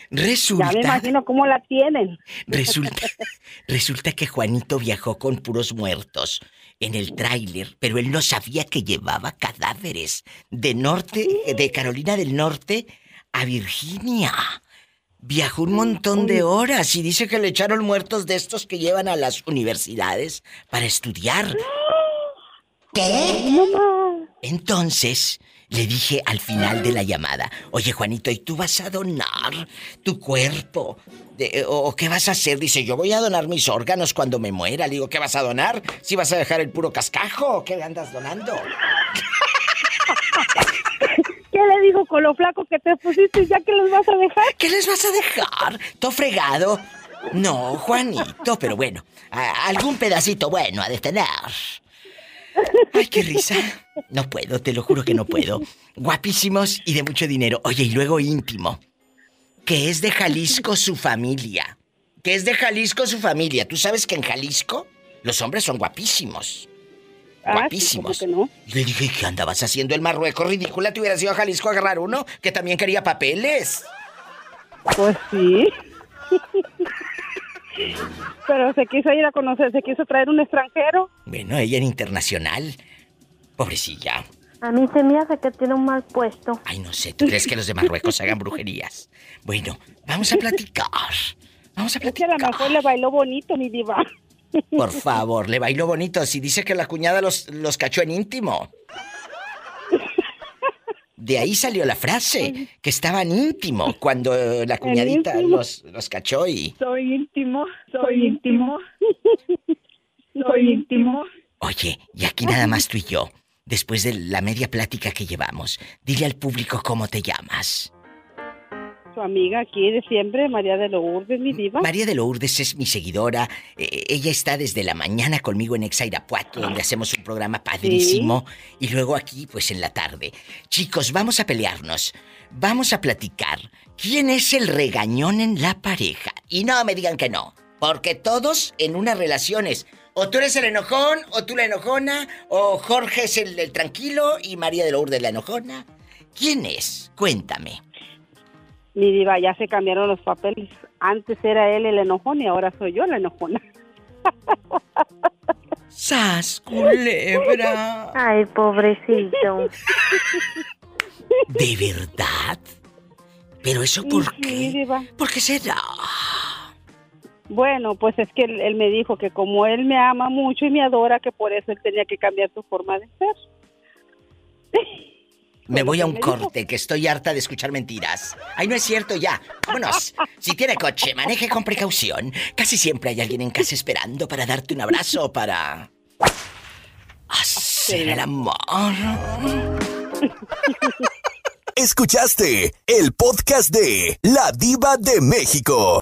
Resulta... Ya me imagino cómo la tienen. Resulta, [LAUGHS] resulta que Juanito viajó con puros muertos en el tráiler, pero él no sabía que llevaba cadáveres de norte, de Carolina del Norte a Virginia. Viajó un montón de horas y dice que le echaron muertos de estos que llevan a las universidades para estudiar. [GASPS] ¿Qué? Entonces, le dije al final de la llamada, oye Juanito, ¿y tú vas a donar tu cuerpo? De- o, o qué vas a hacer? Dice, yo voy a donar mis órganos cuando me muera. Le digo, ¿qué vas a donar? ¿Si vas a dejar el puro cascajo qué andas donando? [LAUGHS] ¿Qué le digo con lo flaco que te pusiste ya que los vas a dejar? ¿Qué les vas a dejar? ¿Todo fregado? No, Juanito, pero bueno, algún pedacito bueno a de tener. Ay, qué risa. No puedo, te lo juro que no puedo. Guapísimos y de mucho dinero. Oye, y luego íntimo. Que es de Jalisco su familia. Que es de Jalisco su familia. Tú sabes que en Jalisco los hombres son guapísimos. Ah, Guapísimos. le dije, ¿qué andabas haciendo el Marruecos? Ridícula, te hubieras ido a Jalisco a agarrar uno que también quería papeles. Pues sí. Pero se quiso ir a conocer, se quiso traer un extranjero. Bueno, ella en internacional. Pobrecilla. A mí se me hace que tiene un mal puesto. Ay, no sé, ¿tú crees que los de Marruecos hagan brujerías? Bueno, vamos a platicar. Vamos a Es que a lo mejor le bailó bonito, mi diva. Por favor, le bailó bonito. Si dice que la cuñada los, los cachó en íntimo. De ahí salió la frase, que estaban íntimo cuando la cuñadita los, los cachó y... Soy íntimo, soy íntimo. Soy íntimo. Oye, y aquí nada más tú y yo, después de la media plática que llevamos, dile al público cómo te llamas. Su amiga aquí de siempre, María de Lourdes, mi diva. María de Lourdes es mi seguidora. Eh, ella está desde la mañana conmigo en Exa Irapuato, donde hacemos un programa padrísimo. Y luego aquí, pues en la tarde. Chicos, vamos a pelearnos. Vamos a platicar. ¿Quién es el regañón en la pareja? Y no me digan que no. Porque todos en unas relaciones. O tú eres el enojón, o tú la enojona, o Jorge es el, el tranquilo y María de Lourdes la enojona. ¿Quién es? Cuéntame. Mi diva, ya se cambiaron los papeles. Antes era él el enojón y ahora soy yo la enojona. ¡Sas, culebra! Ay, pobrecito. ¿De verdad? ¿Pero eso por qué? ¿Por qué será? Bueno, pues es que él, él me dijo que como él me ama mucho y me adora, que por eso él tenía que cambiar su forma de ser. Me voy a un corte, que estoy harta de escuchar mentiras. Ay, no es cierto ya. Vámonos. Si tiene coche, maneje con precaución. Casi siempre hay alguien en casa esperando para darte un abrazo o para... Hacer el amor. Escuchaste el podcast de La Diva de México.